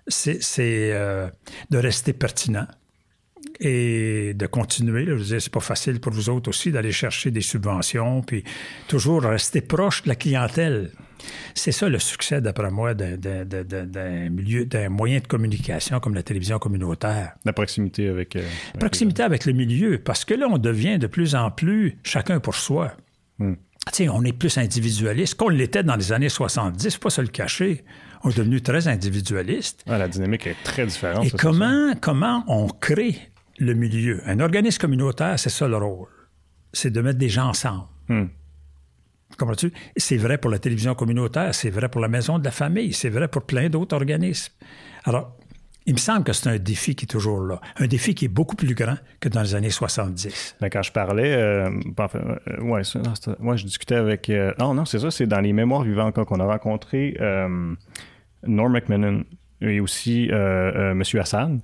c'est euh, de rester pertinent et de continuer. je veux c'est pas facile pour vous autres aussi d'aller chercher des subventions, puis toujours rester proche de la clientèle. C'est ça le succès, d'après moi, d'un milieu, d'un moyen de communication comme la télévision communautaire. La proximité avec. Euh, proximité avec le milieu, parce que là, on devient de plus en plus chacun pour soi. Sais, on est plus individualiste qu'on l'était dans les années 70, faut pas se le cacher. On est devenu très individualiste. la dynamique est très différente. Et comment, comment on crée le milieu? Un organisme communautaire, c'est ça le rôle. C'est de mettre des gens ensemble. Hmm. C'est vrai pour la télévision communautaire, c'est vrai pour la maison de la famille, c'est vrai pour plein d'autres organismes. Alors, il me semble que c'est un défi qui est toujours là. Un défi qui est beaucoup plus grand que dans les années 70. Ben, quand je parlais, euh, euh ouais, moi, je discutais avec. Euh, non, non, c'est ça, c'est dans les mémoires vivantes qu'on a rencontré euh, Norm McMillan et aussi M. Hassan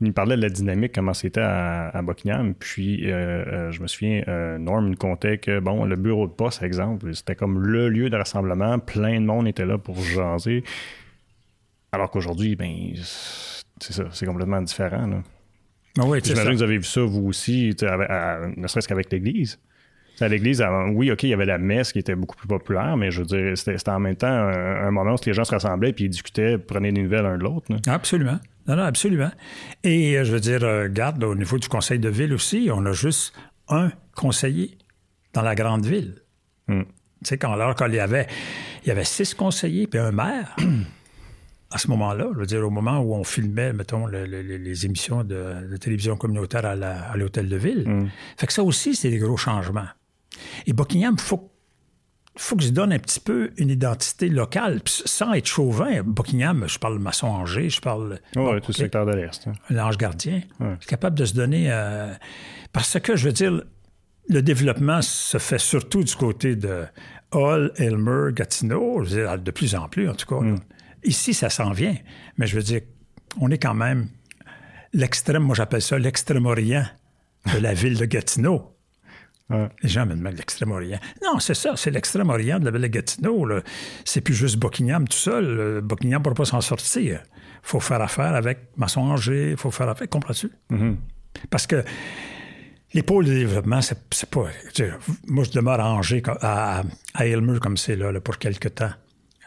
il me parlait de la dynamique, comment c'était à, Buckingham. Puis, euh, euh, je me souviens, euh, Norm me contait que, bon, le bureau de poste, exemple, c'était comme le lieu de rassemblement. Plein de monde était là pour jaser. Alors qu'aujourd'hui, ben, c'est ça, c'est complètement différent. Là. Ah oui, J'imagine que vous avez vu ça, vous aussi, ne serait-ce qu'avec l'Église. À l'église, oui, OK, il y avait la messe qui était beaucoup plus populaire, mais je veux dire, c'était en même temps un, moment où les gens se rassemblaient puis ils discutaient, prenaient des nouvelles l'un de l'autre. Absolument. Non, non, absolument. Et euh, je veux dire, euh, garde, au niveau du conseil de ville aussi, on a juste un conseiller dans la grande ville. Hmm. Tu sais, quand, alors, quand il y avait, il y avait six conseillers puis un maire, à ce moment-là, je veux dire, au moment où on filmait, mettons, les émissions de, télévision communautaire à l'hôtel de ville. Hmm. Fait que ça aussi, c'est des gros changements. Et Buckingham, il faut, faut que je donne un petit peu une identité locale, sans être chauvin. Buckingham, je parle maçon-angers, je parle... Oui, tout le secteur de l'Est. Hein. L'ange gardien. Ouais. capable de se donner... Euh, parce que, je veux dire, le développement se fait surtout du côté de Hall, Elmer, Gatineau, je veux dire, de plus en plus, en tout cas. Hmm. Ici, ça s'en vient. Mais je veux dire, on est quand même l'extrême, moi j'appelle ça l'extrême-orient de la ville de Gatineau. Les gens me demandent l'extrême-orient. Non, c'est ça, c'est l'extrême-orient de la belle Gatineau. C'est plus juste Buckingham tout seul. Buckingham ne pourra pas s'en sortir. Il faut faire affaire avec Masson-Angers, il faut faire affaire, comprends-tu? Mm-hmm. Parce que les pôles de développement, c'est pas. Moi, je demeure à Angers, à, à Aylmer, comme c'est là, pour quelque temps.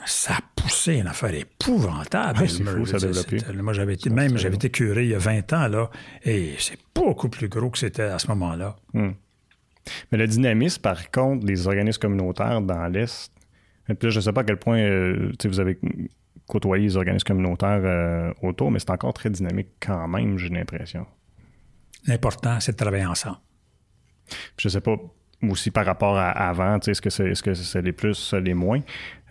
Ça a poussé une affaire épouvantable. c'est fou, ça a Moi, j'avais été, même, j'avais été curé il y a 20 ans, là, et c'est beaucoup plus gros que c'était à ce moment-là. Hmm. Mais le dynamisme, par contre, des organismes communautaires dans l'Est, je ne sais pas à quel point euh, vous avez côtoyé les organismes communautaires euh, autour, mais c'est encore très dynamique quand même, j'ai l'impression. L'important, c'est de travailler ensemble. Je ne sais pas aussi par rapport à avant, est-ce que c'est est -ce que c'est les plus, les moins?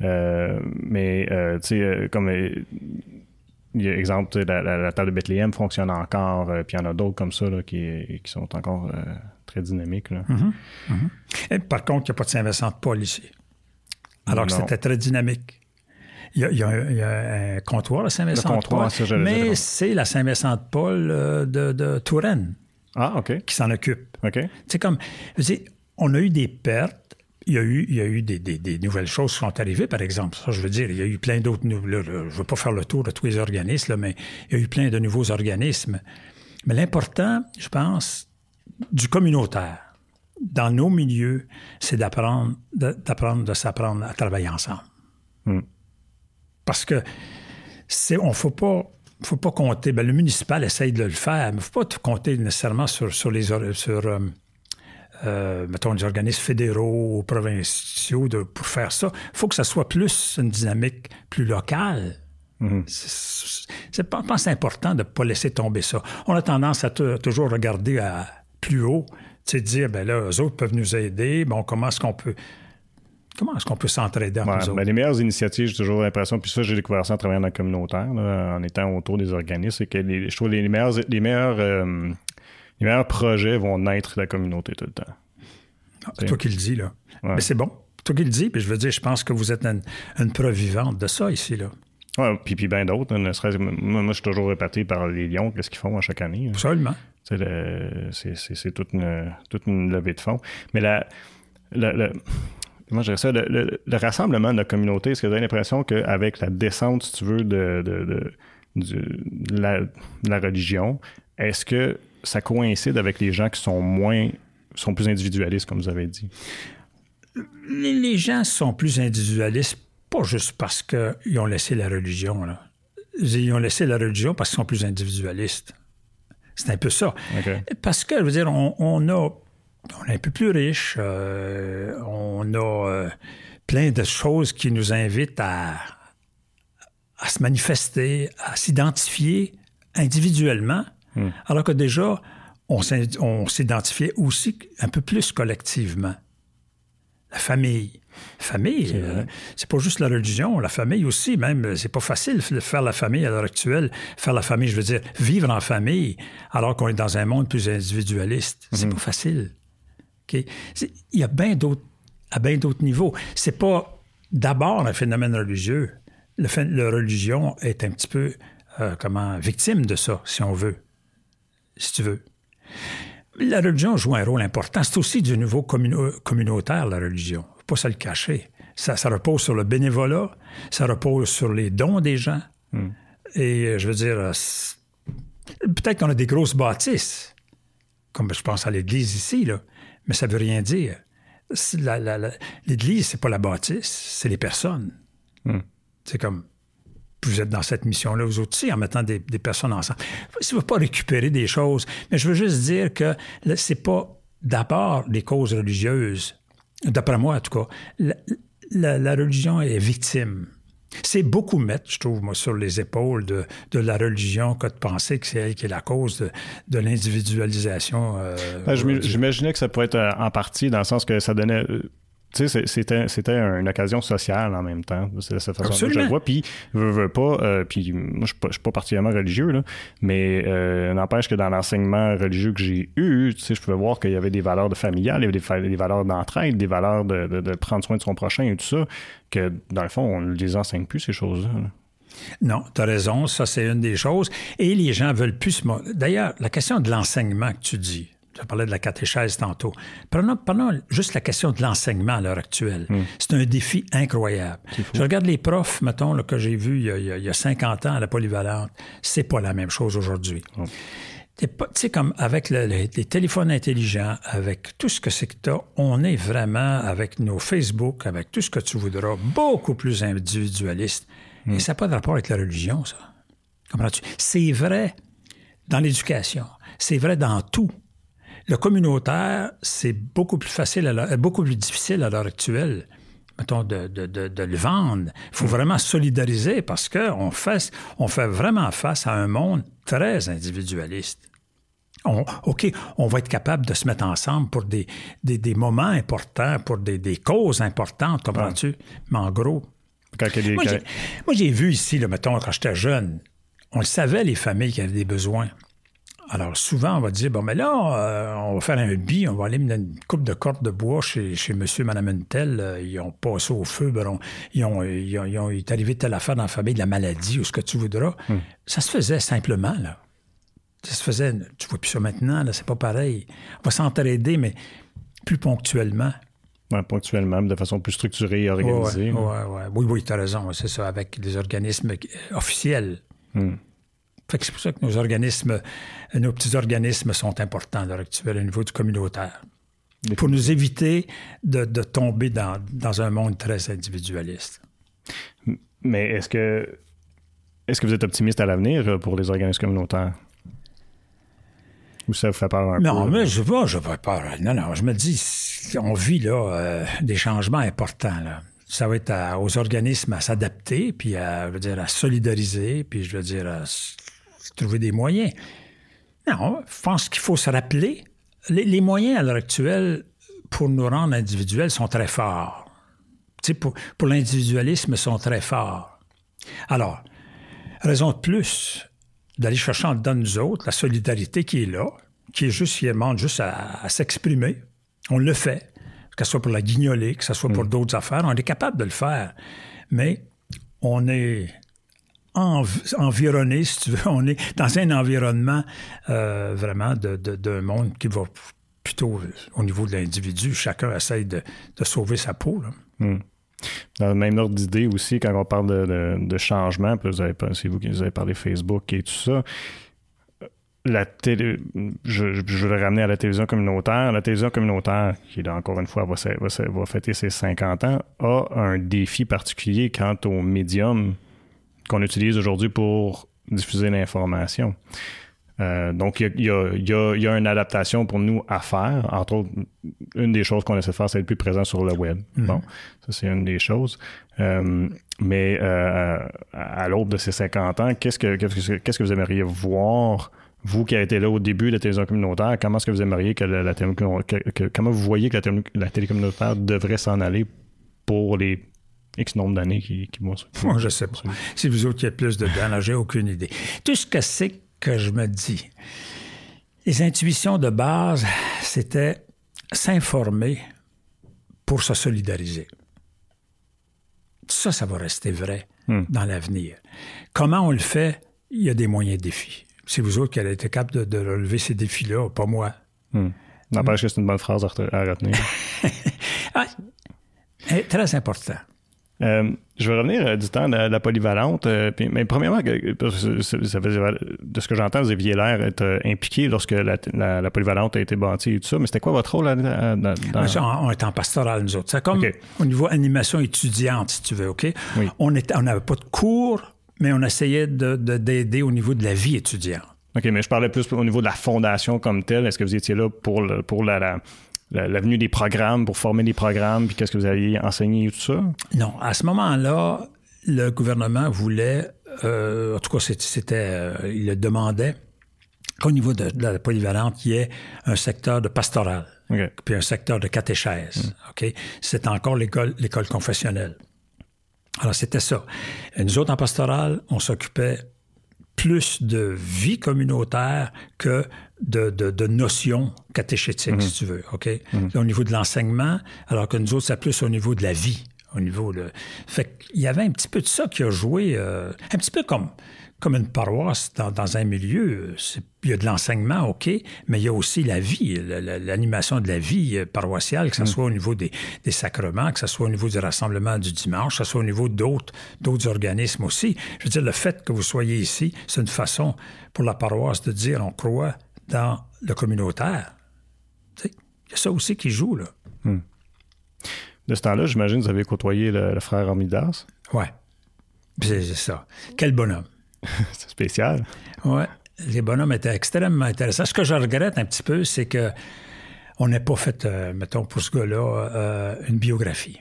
Euh, mais, tu sais, comme il y a, exemple, la, la, table de Bethléem fonctionne encore, puis il y en a d'autres comme ça qui, qui, sont encore très dynamique. Là. Mm-hmm. Mm-hmm. Et par contre, il n'y a pas de Saint-Vincent-de-Paul ici. Alors que c'était très dynamique. Il y, a, un comptoir à Saint-Vincent-de-Paul, mais c'est la Saint-Vincent-de-Paul euh, de, Touraine ah, qui s'en occupe. C'est comme, on a eu des pertes, il y a eu, il y a eu des, nouvelles choses qui sont arrivées, par exemple. Ça, je veux dire, il y a eu plein d'autres... Je ne veux pas faire le tour de tous les organismes, mais il y a eu plein de nouveaux organismes. Mais l'important, je pense, du communautaire dans nos milieux, c'est d'apprendre, d'apprendre, de s'apprendre à travailler ensemble. Hmm. Parce que c'est, on faut pas, faut pas compter. Ben, le municipal essaye de le faire, mais il faut pas compter nécessairement sur, sur les, sur, euh, euh, mettons, les organismes fédéraux ou provinciaux de, pour faire ça. Il faut que ça soit plus une dynamique plus locale. Hmm. C'est, pense important de ne pas laisser tomber ça. On a tendance à toujours regarder à, plus haut, c'est dire, ben là, eux autres peuvent nous aider, bon, comment est-ce qu'on peut... Comment est-ce qu'on peut s'entraider entre ben, les meilleures initiatives, j'ai toujours l'impression, puis ça, j'ai découvert ça en travaillant dans le communautaire, en étant autour des organismes, c'est que les, je trouve les meilleurs, les meilleurs, euh, les meilleurs projets vont naître de la communauté tout le temps. Ah, c'est toi qui le dis, là. Mais c'est bon. Toi qui le dis, puis je veux dire, je pense que vous êtes une, preuve vivante de ça ici, là. Oui, puis, puis bien d'autres. Moi, moi, je suis toujours réparti par les Lions, qu'est-ce qu'ils font à chaque année. Absolument. C'est toute une, toute une levée de fonds. Mais la, moi, je ça, le, rassemblement de la communauté, est-ce que vous avez l'impression qu'avec la descente, si tu veux, de, de, la, religion, est-ce que ça coïncide avec les gens qui sont moins, sont plus individualistes, comme vous avez dit? Les, gens sont plus individualistes, pas juste parce qu'ils ont laissé la religion. Là. Ils ont laissé la religion parce qu'ils sont plus individualistes. C'est un peu ça. Parce que, je veux dire, on, a, on est un peu plus riche, euh, on a euh, plein de choses qui nous invitent à, à se manifester, à s'identifier individuellement, hmm. alors que déjà, on s'identifiait aussi un peu plus collectivement. La famille, famille, euh, c'est pas juste la religion, la famille aussi, même, c'est pas facile de faire la famille à l'heure actuelle. Faire la famille, je veux dire, vivre en famille, alors qu'on est dans un monde plus individualiste. C'est mhm. pas facile. Il y a bien d'autres, à bien d'autres niveaux. C'est pas d'abord un phénomène religieux. Le, la religion est un petit peu, euh, comment, victime de ça, si on veut, si tu veux. La religion joue un rôle important. C'est aussi du niveau communautaire, la religion pas se le cacher. Ça, repose sur le bénévolat, ça repose sur les dons des gens. Hmm. Et euh, je veux dire, euh, peut-être qu'on a des grosses bâtisses, comme je pense à l'Église ici, là, mais ça veut rien dire. L'Église, c'est pas la bâtisse, c'est les personnes. Hmm. C'est comme vous êtes dans cette mission-là, vous aussi, en mettant des, personnes ensemble. Je ne veux pas récupérer des choses, mais je veux juste dire que c'est pas d'abord des causes religieuses d'après moi en tout cas, la, religion est victime. C'est beaucoup mettre, je trouve, moi, sur les épaules de, la religion que de penser que c'est elle qui est la cause de, l'individualisation. Euh, ben, J'imaginais que ça pourrait être en partie dans le sens que ça donnait euh, tu sais, c'était, c'était une occasion sociale en même temps. C'est de cette façon que je le vois. Puis, veux, veux pas, euh, puis moi, je ne suis pas particulièrement religieux, là, mais euh, n'empêche que dans l'enseignement religieux que j'ai eu, tu sais, je pouvais voir qu'il y avait des valeurs de familial, il y avait des, valeurs d'entraide, des valeurs de, de, prendre soin de son prochain et tout ça, que dans le fond, on ne les enseigne plus, ces choses-là. Non, tu as raison, ça c'est une des choses. Et les gens veulent plus... D'ailleurs, la question de l'enseignement que tu dis, Tu parlais de la catéchèse tantôt. Prenons, juste la question de l'enseignement à l'heure actuelle. Hmm. C'est un défi incroyable. Je regarde les profs, mettons, que j'ai vus il, y a, 50 ans à la polyvalente. C'est pas la même chose aujourd'hui. Hmm. Tu sais, comme avec les téléphones intelligents, avec tout ce que c'est que tu on est vraiment, avec nos Facebook, avec tout ce que tu voudras, beaucoup plus individualiste. Et ça n'a pas de rapport avec la religion, ça. Comprends-tu? C'est vrai dans l'éducation. C'est vrai dans tout. Le communautaire, c'est beaucoup plus facile, à beaucoup plus difficile à l'heure actuelle mettons, de, de, le vendre. Il faut vraiment solidariser parce qu'on fait, on fait vraiment face à un monde très individualiste. OK, on va être capable de se mettre ensemble pour des, des, moments importants, pour des, causes importantes, comprends-tu? Mais en gros. moi, j'ai vu ici, là, mettons, quand j'étais jeune, on le savait, les familles qui avaient des besoins. Alors, souvent, on va dire, bon, mais là, euh, on va faire un bi, on va aller mettre une coupe de cordes de bois chez, chez monsieur, madame Untel. Euh, ils ont passé au feu, ben, ils, ont, ils, ont, il est arrivé telle affaire dans la famille, de la maladie ou ce que tu voudras. Hmm. Ça se faisait simplement, là. Ça se faisait, tu vois plus ça maintenant, là, c'est pas pareil. On va s'entraider, mais plus ponctuellement. Oui, ponctuellement, de façon plus structurée et organisée. Oui, ouais, Oui, oui, tu as raison, c'est ça, avec des organismes officiels. Hmm. Fait que c'est pour ça que nos organismes, nos petits organismes sont importants à l'heure actuelle au niveau du communautaire. Pour nous éviter de, tomber dans, dans, un monde très individualiste. Mais est-ce que est-ce que vous êtes optimiste à l'avenir pour les organismes communautaires? Ou ça vous fait peur un non, peu? Non, mais je vois, je pas peur. Non, non, je me dis, on vit là euh, des changements importants. Là. Ça va être aux organismes à s'adapter, puis à, je veux dire, à solidariser, puis je veux dire, à trouver des moyens. Non, je pense qu'il faut se rappeler, les, moyens à l'heure actuelle pour nous rendre individuels sont très forts. Tu sais, pour, pour l'individualisme, sont très forts. Alors, raison de plus d'aller chercher en dedans de nous autres la solidarité qui est là, qui est juste, qui demande juste à, s'exprimer. On le fait, que ce soit pour la guignoler, que ce soit pour mm. d'autres affaires, on est capable de le faire. Mais on est environné, si tu veux, on est dans un environnement euh, vraiment d'un monde qui va plutôt au niveau de l'individu. Chacun essaye de, sauver sa peau. Mm. Dans le même ordre d'idée aussi, quand on parle de, changement, c'est vous qui avez parlé Facebook et tout ça, la télé, je, je, veux le ramener à la télévision communautaire. La télévision communautaire, qui encore une fois va, va, fêter ses 50 ans, a un défi particulier quant au médium qu'on utilise aujourd'hui pour diffuser l'information. Euh, donc, il y a, une adaptation pour nous à faire. Entre autres, une des choses qu'on essaie de faire, c'est être plus présent sur le web. Mhm. Bon, ça, c'est une des choses. Euh, mais euh, à l'aube de ces 50 ans, qu'est-ce que, vous aimeriez voir, vous qui avez été là au début de la télévision communautaire, comment est-ce que vous aimeriez que la, comment vous voyez que la, la télé communautaire devrait s'en aller pour les X nombre d'années qui, qui vont Moi, je sais pas. Si vous autres, il y a plus dedans, j'ai aucune idée. Tout ce que c'est que je me dis. Les intuitions de base, c'était s'informer pour se solidariser. Ça, ça va rester vrai hmm. dans l'avenir. Comment on le fait? Il y a des moyens de défis. C'est vous autres qui allez être capable de, relever ces défis-là, pas moi. Hmm. N'empêche que c'est une bonne phrase à retenir. ah, très important. Euh, je vais revenir euh, du temps de la, polyvalente. Euh, mais premièrement, ça de ce que j'entends, vous aviez l'air être impliqué lorsque la, polyvalente a été bâtie et tout ça. Mais c'était quoi votre rôle là, dans... On est en pastoral, nous autres. C'est comme au niveau animation étudiante, si tu veux, OK? On n'avait pas de cours, mais on essayait d'aider de, au niveau de la vie étudiante. OK, mais je parlais plus au niveau de la fondation comme telle. Est-ce que vous étiez là pour, pour la, l'avenue des programmes pour former des programmes, puis qu'est-ce que vous alliez enseigner et tout ça? Non. À ce moment-là, le gouvernement voulait, euh, en tout cas, c'était, euh, il le demandait qu'au niveau de, la polyvalente, il y ait un secteur de pastoral, puis un secteur de catéchèse. Mm. OK? C'était encore l'école, l'école confessionnelle. Alors, c'était ça. Et nous autres, en pastoral, on s'occupait plus de vie communautaire que de, de, notions catéchétiques, mhm. si tu veux. OK? Mhm. Au niveau de l'enseignement, alors que nous autres, c'est plus au niveau de la vie. au niveau de... Fait qu'il y avait un petit peu de ça qui a joué, euh, un petit peu comme, comme une paroisse dans, un milieu. Il y a de l'enseignement, OK, mais il y a aussi la vie, l'animation de la vie euh, paroissiale, que ce mm. soit au niveau des, sacrements, que ce soit au niveau du rassemblement du dimanche, que ce soit au niveau d'autres, d'autres organismes aussi. Je veux dire, le fait que vous soyez ici, c'est une façon pour la paroisse de dire on croit dans le communautaire. Il y a ça aussi qui joue, là. Mm. De ce temps-là, j'imagine que vous avez côtoyé le, frère Amidas. Oui. C'est ça. Quel bonhomme. c'est spécial. Oui. Les bonhommes étaient extrêmement intéressants. Ce que je regrette un petit peu, c'est que on n'a pas fait, euh, mettons, pour ce gars-là, euh, une biographie.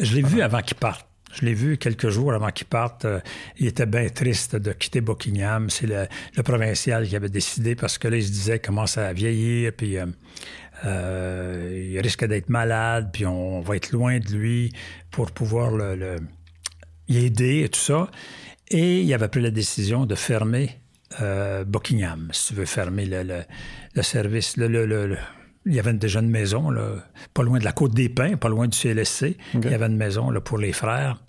Je l'ai vu avant qu'il parte. Je l'ai vu quelques jours avant qu'il parte. Euh, il était bien triste de quitter Buckingham. C'est le, provincial qui avait décidé parce que là, il se disait qu'il commence à vieillir, puis euh, il risque d'être malade, puis on va être loin de lui pour pouvoir le, aider et tout ça. Et il avait pris la décision de fermer euh, Buckingham, si tu veux fermer le, service. Le, il y avait déjà une maison, pas loin de la Côte des Pins, pas loin du CLSC. Il y avait une maison là, pour les frères.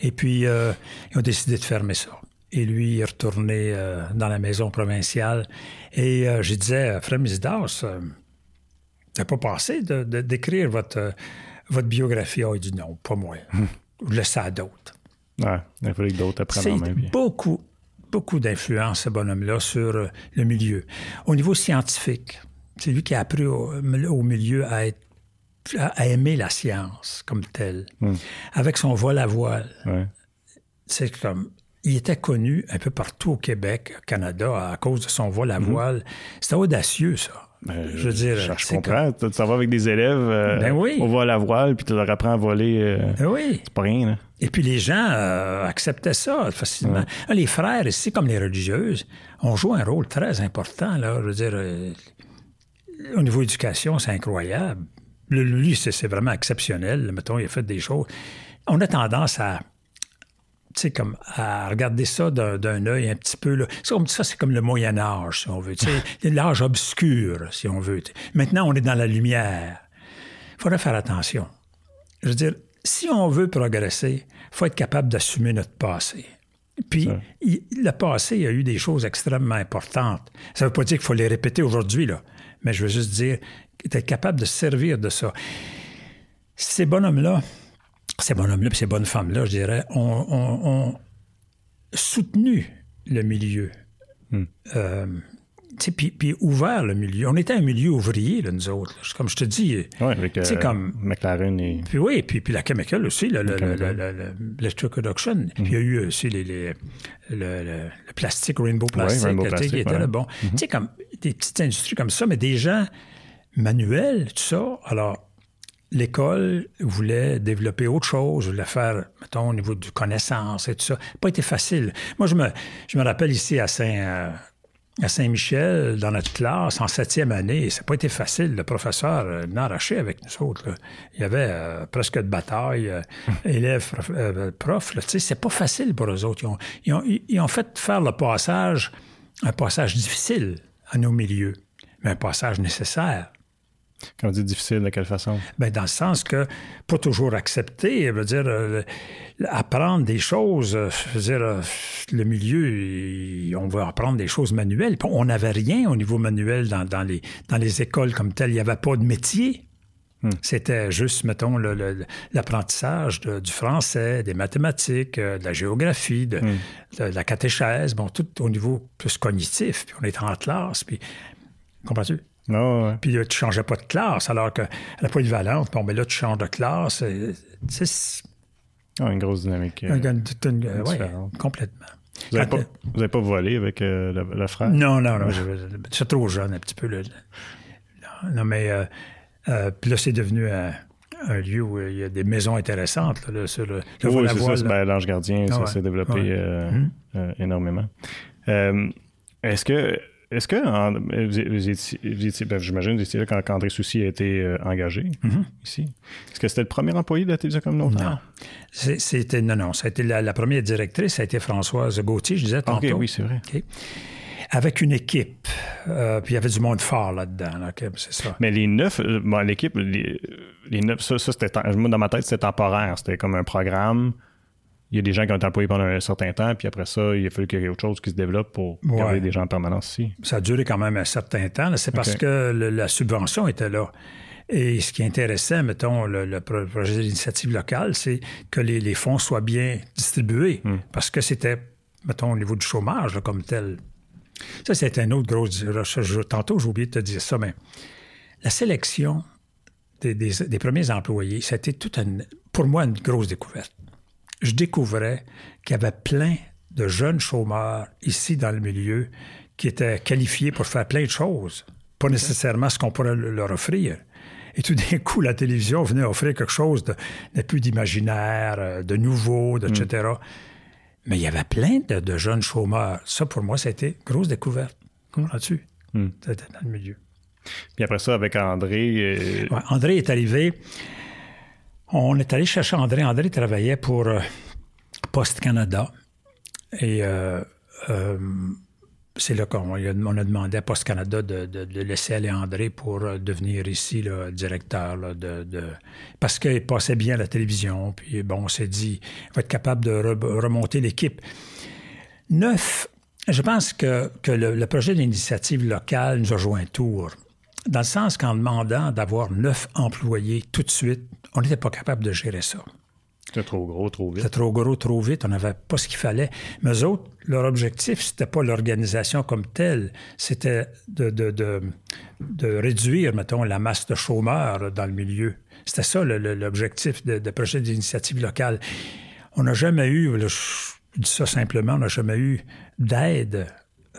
Et puis, euh, ils ont décidé de fermer ça. Et lui, il est retourné dans la maison provinciale. Et je disais, Frère Misdas, n'avez pas pensé de, d'écrire votre, euh, votre biographie? Oh, il dit non, pas moi. Hum. Laissez ça à d'autres. Ouais, il fallait que d'autres apprennent même. beaucoup, beaucoup d'influence, ce bonhomme-là, sur euh, le milieu. Au niveau scientifique, c'est lui qui a appris au, milieu à, être, à, aimer la science comme telle. Hum. Avec son vol à voile. C'est comme il était connu un peu partout au Québec, au Canada, à cause de son vol à hum. voile. C'était audacieux, ça. Ben, je veux dire, je, comprends. Tu vas avec des élèves, euh, ben oui. on va à la voile, puis tu leur apprends à voler. Euh, ben oui. C'est pas rien. Là. Et puis les gens euh, acceptaient ça facilement. Les frères ici, comme les religieuses, ont joué un rôle très important. Là, je veux dire, au niveau éducation, c'est incroyable. Lui, c'est vraiment exceptionnel. Mettons, il a fait des choses. On a tendance à comme à regarder ça d'un œil un petit peu. Là. Ça, c'est comme le Moyen Âge, si on veut. L'âge obscur, si on veut. Maintenant, on est dans la lumière. Il faudrait faire attention. Je veux dire, si on veut progresser, il faut être capable d'assumer notre passé. Puis, le passé, il y a eu des choses extrêmement importantes. Ça ne veut pas dire qu'il faut les répéter aujourd'hui, là. Mais je veux juste dire, être capable de servir de ça. Ces bonhommes-là, ces bonhommes-là et ces bonnes femmes-là, je dirais, ont, soutenu le milieu. Hmm. Euh, puis, ouvert le milieu. On était un milieu ouvrier, là, nous autres. Comme je te dis. Oui, avec euh, comme, McLaren et. Puis oui, puis, puis la Chemical aussi, l'Electric Production. Hmm. Puis il y a eu aussi les, le, plastique, Rainbow Plastic, Rainbow qui était là. Bon, hmm. tu sais, comme des petites industries comme ça, mais des gens manuels, tout ça. Alors, l'école voulait développer autre chose, voulait faire, mettons, au niveau du connaissance et tout ça. Pas été facile. Moi, je me, je me rappelle ici à Saint, euh, à Saint-Michel, dans notre classe, en septième année, ça n'a pas été facile. Le professeur euh, arraché avec nous autres. Il y avait euh, presque de bataille, euh, élèves, profs. Tu sais, c'est pas facile pour eux autres. Ils ont, ils ont fait faire le passage, un passage difficile à nos milieux, mais un passage nécessaire. Quand on dit difficile, de quelle façon? Bien, dans le sens que pas toujours accepter, veut dire euh, apprendre des choses, euh, je veux dire, euh, le milieu, on veut apprendre des choses manuelles. On n'avait rien au niveau manuel dans, les, dans les écoles comme telles. Il n'y avait pas de métier. Hmm. C'était juste, mettons, l'apprentissage du français, des mathématiques, de la géographie, de, hmm. la catéchèse, bon, tout au niveau plus cognitif. Puis on était en classe, puis comprends-tu? Oh, Puis là, tu changeais pas de classe, alors que la polyvalente, bon, mais là, tu changes de classe. C'est ah, une grosse dynamique. Euh, complètement. Vous n'avez pas, volé avec euh, le, frère? Non, non, non. C'est trop jeune, un petit peu. Non, mais euh, puis là, c'est devenu un, lieu où il y a des maisons intéressantes. Là, sur le, oui, c'est ça. Ben, L'Ange Gardien, ça s'est développé mm-hmm. énormément. Est-ce que est-ce que vous, ben, j'imagine que vous étiez là quand, André Soucy a été euh, engagé mm-hmm. ici. Est-ce que c'était le premier employé de la télévision communautaire? Non. C'était, non, non. Ça a été la, première directrice, ça a été Françoise Gauthier, je disais tantôt. OK, oui, c'est vrai. avec une équipe. Euh, puis il y avait du monde fort là-dedans. c'est ça. Mais les neuf, euh, l'équipe, les, neuf, ça, ça c'était, dans ma tête, c'était temporaire. C'était comme un programme. Il y a des gens qui ont été employés pendant un certain temps, puis après ça, il a fallu qu'il y ait autre chose qui se développe pour garder des gens en permanence ici. Ça a duré quand même un certain temps. C'est parce que la subvention était là. Et ce qui intéressait, mettons, le, projet d'initiative locale, c'est que les, fonds soient bien distribués. Hmm. Parce que c'était, mettons, au niveau du chômage comme tel. Ça, c'était une autre grosse. Tantôt, j'ai oublié de te dire ça, mais la sélection des, premiers employés, c'était toute une, pour moi une grosse découverte. Je découvrais qu'il y avait plein de jeunes chômeurs ici dans le milieu qui étaient qualifiés pour faire plein de choses, pas nécessairement ce qu'on pourrait leur offrir. Et tout d'un coup, la télévision venait offrir quelque chose de, plus d'imaginaire, euh, de nouveau, etc. Mm. Mais il y avait plein de, jeunes chômeurs. Ça, pour moi, c'était une grosse découverte. Comprends-tu? Mm. C'était dans le milieu. Puis après ça, avec André. Euh, André est arrivé. On est allé chercher André. André travaillait pour euh, Post Canada. Et c'est là qu'on a demandé à Post Canada de, laisser aller André pour euh, devenir ici le directeur de, parce qu'il passait bien à la télévision. Puis bon, on s'est dit, il va être capable de remonter l'équipe. Neuf, je pense que, le, projet d'initiative locale nous a joué un tour. Dans le sens qu'en demandant d'avoir neuf employés tout de suite, on n'était pas capable de gérer ça. C'était trop gros, trop vite. C'était trop gros, trop vite. On n'avait pas ce qu'il fallait. Mais eux autres, leur objectif, c'était pas l'organisation comme telle. C'était de, de, de, réduire, mettons, la masse de chômeurs dans le milieu. C'était ça l'objectif de, de projet d'initiative locale. On n'a jamais eu, je dis ça simplement, on n'a jamais eu d'aide,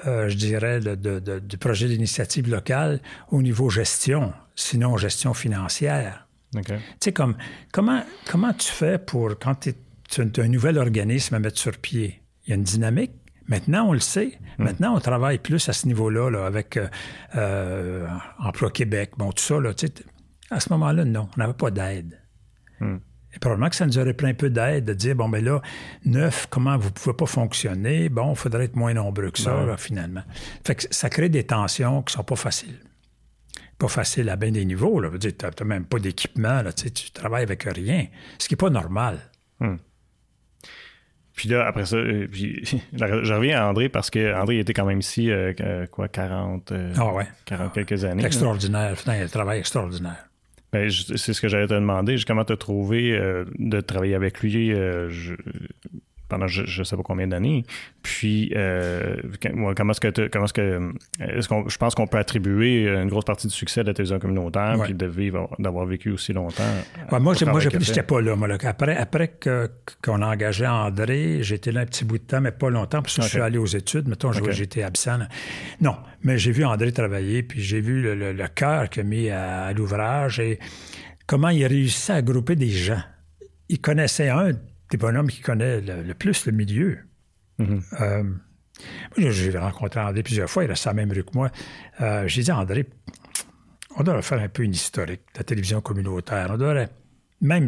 euh, je dirais, du projet d'initiative locale au niveau gestion, sinon gestion financière. Tu sais, comme, comment, comment tu fais pour, quand tu as un nouvel organisme à mettre sur pied? Il y a une dynamique. Maintenant, on le sait. Hmm. Maintenant, on travaille plus à ce niveau-là, là, avec euh, euh, Emploi Québec, bon, tout ça. Là, à ce moment-là, non, on n'avait pas d'aide. Hmm. Et probablement que ça nous aurait pris un peu d'aide de dire, bon, ben là, neuf, comment vous ne pouvez pas fonctionner? Bon, il faudrait être moins nombreux que ça, ben finalement. Fait que ça crée des tensions qui ne sont pas faciles pas facile à bien des niveaux. Là. Tu n'as même pas d'équipement, tu, travailles avec rien, ce qui n'est pas normal. Hmm. Puis là, après ça, euh, je reviens à André parce que André était quand même ici, euh, quoi, 40, euh, ah ouais. 40 quelques années. Extraordinaire. il a un travail extraordinaire. Ben, c'est ce que j'allais te demander. Comment tu as trouvé de travailler avec lui? Pendant je ne sais pas combien d'années. Puis, euh, comment est-ce que, comment est-ce que, est-ce qu'on, je pense qu'on peut attribuer une grosse partie du succès de la télévision communautaire, puis de vivre, d'avoir vécu aussi longtemps. moi, moi, je n'étais pas là. Moi, Après, après que, qu'on a engagé André, j'étais là un petit bout de temps, mais pas longtemps, parce que je suis allé aux études. Mettons, j'étais absent. Non, mais j'ai vu André travailler, puis j'ai vu le, cœur qu'il a mis à, à l'ouvrage et comment il a réussi à grouper des gens? Il connaissait un des bonhommes qui connaît le, plus le milieu. Mm-hmm. Euh, j'ai rencontré André plusieurs fois, il reste à la même rue que moi. Euh, j'ai dit à André, on devrait faire un peu une historique de la télévision communautaire. On devrait, même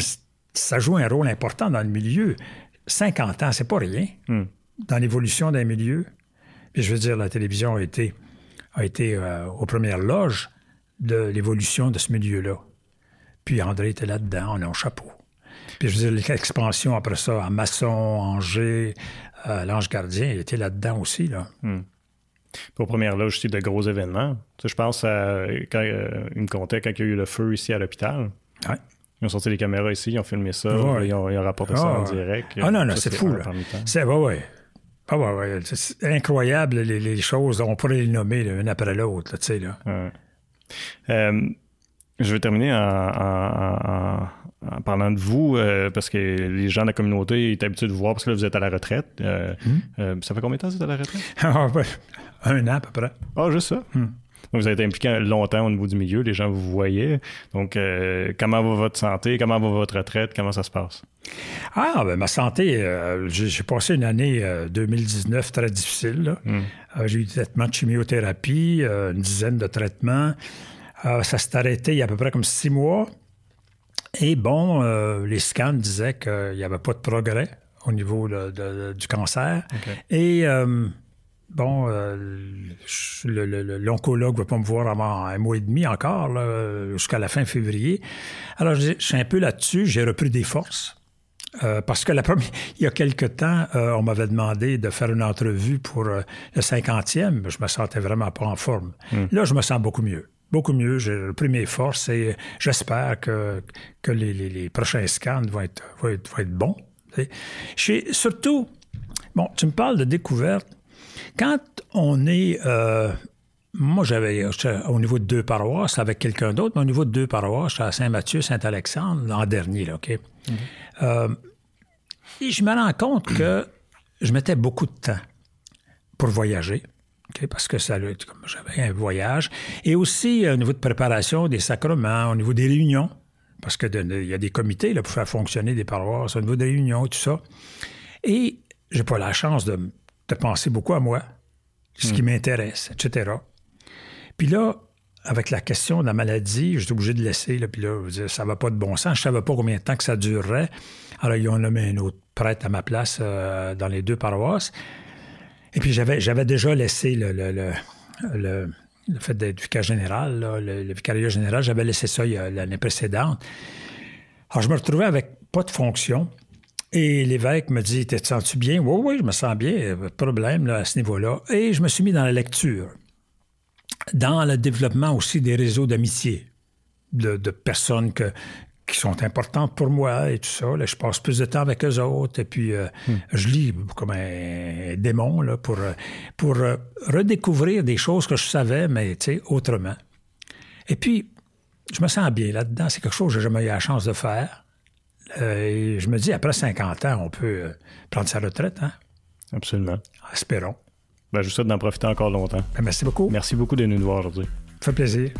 ça joue un rôle important dans le milieu. 50 ans, c'est pas rien mm. dans l'évolution d'un milieu. Puis je veux dire, la télévision a été, a été euh, aux premières loges de l'évolution de ce milieu-là. Puis André était là-dedans, on a un chapeau. Puis je veux dire, l'expansion après ça, à Masson, Angers, euh, l'Ange Gardien, il était là-dedans aussi. Là. Hmm. Pour première loge aussi de gros événements. je pense à quand euh, il me comptait quand il y a eu le feu ici à l'hôpital. Ouais. Ils ont sorti les caméras ici, ils ont filmé ça, ils, ont, rapporté ça en direct. Ah non, non, c'est fou. C'est ouais, ouais. Ah ouais, ouais. C'est incroyable les, choses. On pourrait les nommer l'une après l'autre, tu sais. Là. Euh, je vais terminer en, en parlant de vous, euh, parce que les gens de la communauté étaient habitués de vous voir parce que là, vous êtes à la retraite. Euh, hmm? euh, ça fait combien de temps que vous êtes à la retraite? Ah, un an à peu près. Ah, juste ça? Hmm. Donc, vous avez été impliqué longtemps au niveau du milieu, les gens vous voyaient. Donc, comment va votre santé? Comment va votre retraite? Comment ça se passe? Ah, ben, ma santé, j'ai passé une année 2019 très difficile. Hmm. j'ai eu des traitements de chimiothérapie, une dizaine de traitements. Ça s'est arrêté il y a à peu près comme six mois. Et bon, euh, les scans disaient qu'il n'y avait pas de progrès au niveau du cancer. Et euh, bon, l'oncologue ne va pas me voir avant un mois et demi encore, jusqu'à la fin février. Alors, je suis un peu là-dessus. J'ai repris des forces. Euh, parce que la première, il y a quelque temps, euh, on m'avait demandé de faire une entrevue pour euh, le 50e. Je me sentais vraiment pas en forme. Hmm. Là, je me sens beaucoup mieux. Beaucoup mieux. J'ai repris mes forces et j'espère que, que les, prochains scans vont être, vont être, bons. surtout, bon, tu me parles de découverte. Quand on est moi, j'avais au niveau de deux paroisses avec quelqu'un d'autre, mais au niveau de deux paroisses, à Saint-Mathieu, Saint-Alexandre, l'an dernier, là, OK? Mm-hmm. Euh, et je me rends compte que je mettais beaucoup de temps pour voyager. Parce que ça j'avais un voyage. Et aussi au niveau de préparation des sacrements, au niveau des réunions, parce qu'il y a des comités là, pour faire fonctionner des paroisses, au niveau des réunions, tout ça. Et j'ai pas la chance de, penser beaucoup à moi, ce qui mm. m'intéresse, etc. Puis là, avec la question de la maladie, j'étais obligé de laisser. Là, puis là, ça va pas de bon sens. Je savais pas combien de temps que ça durerait. Alors, ils ont nommé un autre prêtre à ma place euh, dans les deux paroisses. Et puis, j'avais, déjà laissé le, le, le, le fait d'être vicaire général, le, vicariat général, j'avais laissé ça l'année précédente. Alors, je me retrouvais avec pas de fonction. Et l'évêque me dit Te sens-tu bien? Oui, oui, je me sens bien, pas de problème à ce niveau-là. Et je me suis mis dans la lecture dans le développement aussi des réseaux d'amitié, de, personnes qui sont importantes pour moi et tout ça. je passe plus de temps avec eux autres et puis euh, hmm. je lis comme un démon là, pour, pour euh, redécouvrir des choses que je savais, mais autrement. Et puis, je me sens bien là-dedans. C'est quelque chose que j'ai jamais eu la chance de faire. Euh, et je me dis, après 50 ans, on peut prendre sa retraite. Hein? Absolument. Espérons. Ben, je vous souhaite d'en profiter encore longtemps. Ben, merci beaucoup. Merci beaucoup de nous voir aujourd'hui. Ça fait plaisir.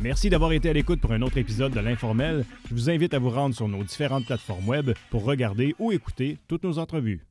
Merci d'avoir été à l'écoute pour un autre épisode de l'Informel. Je vous invite à vous rendre sur nos différentes plateformes web pour regarder ou écouter toutes nos entrevues.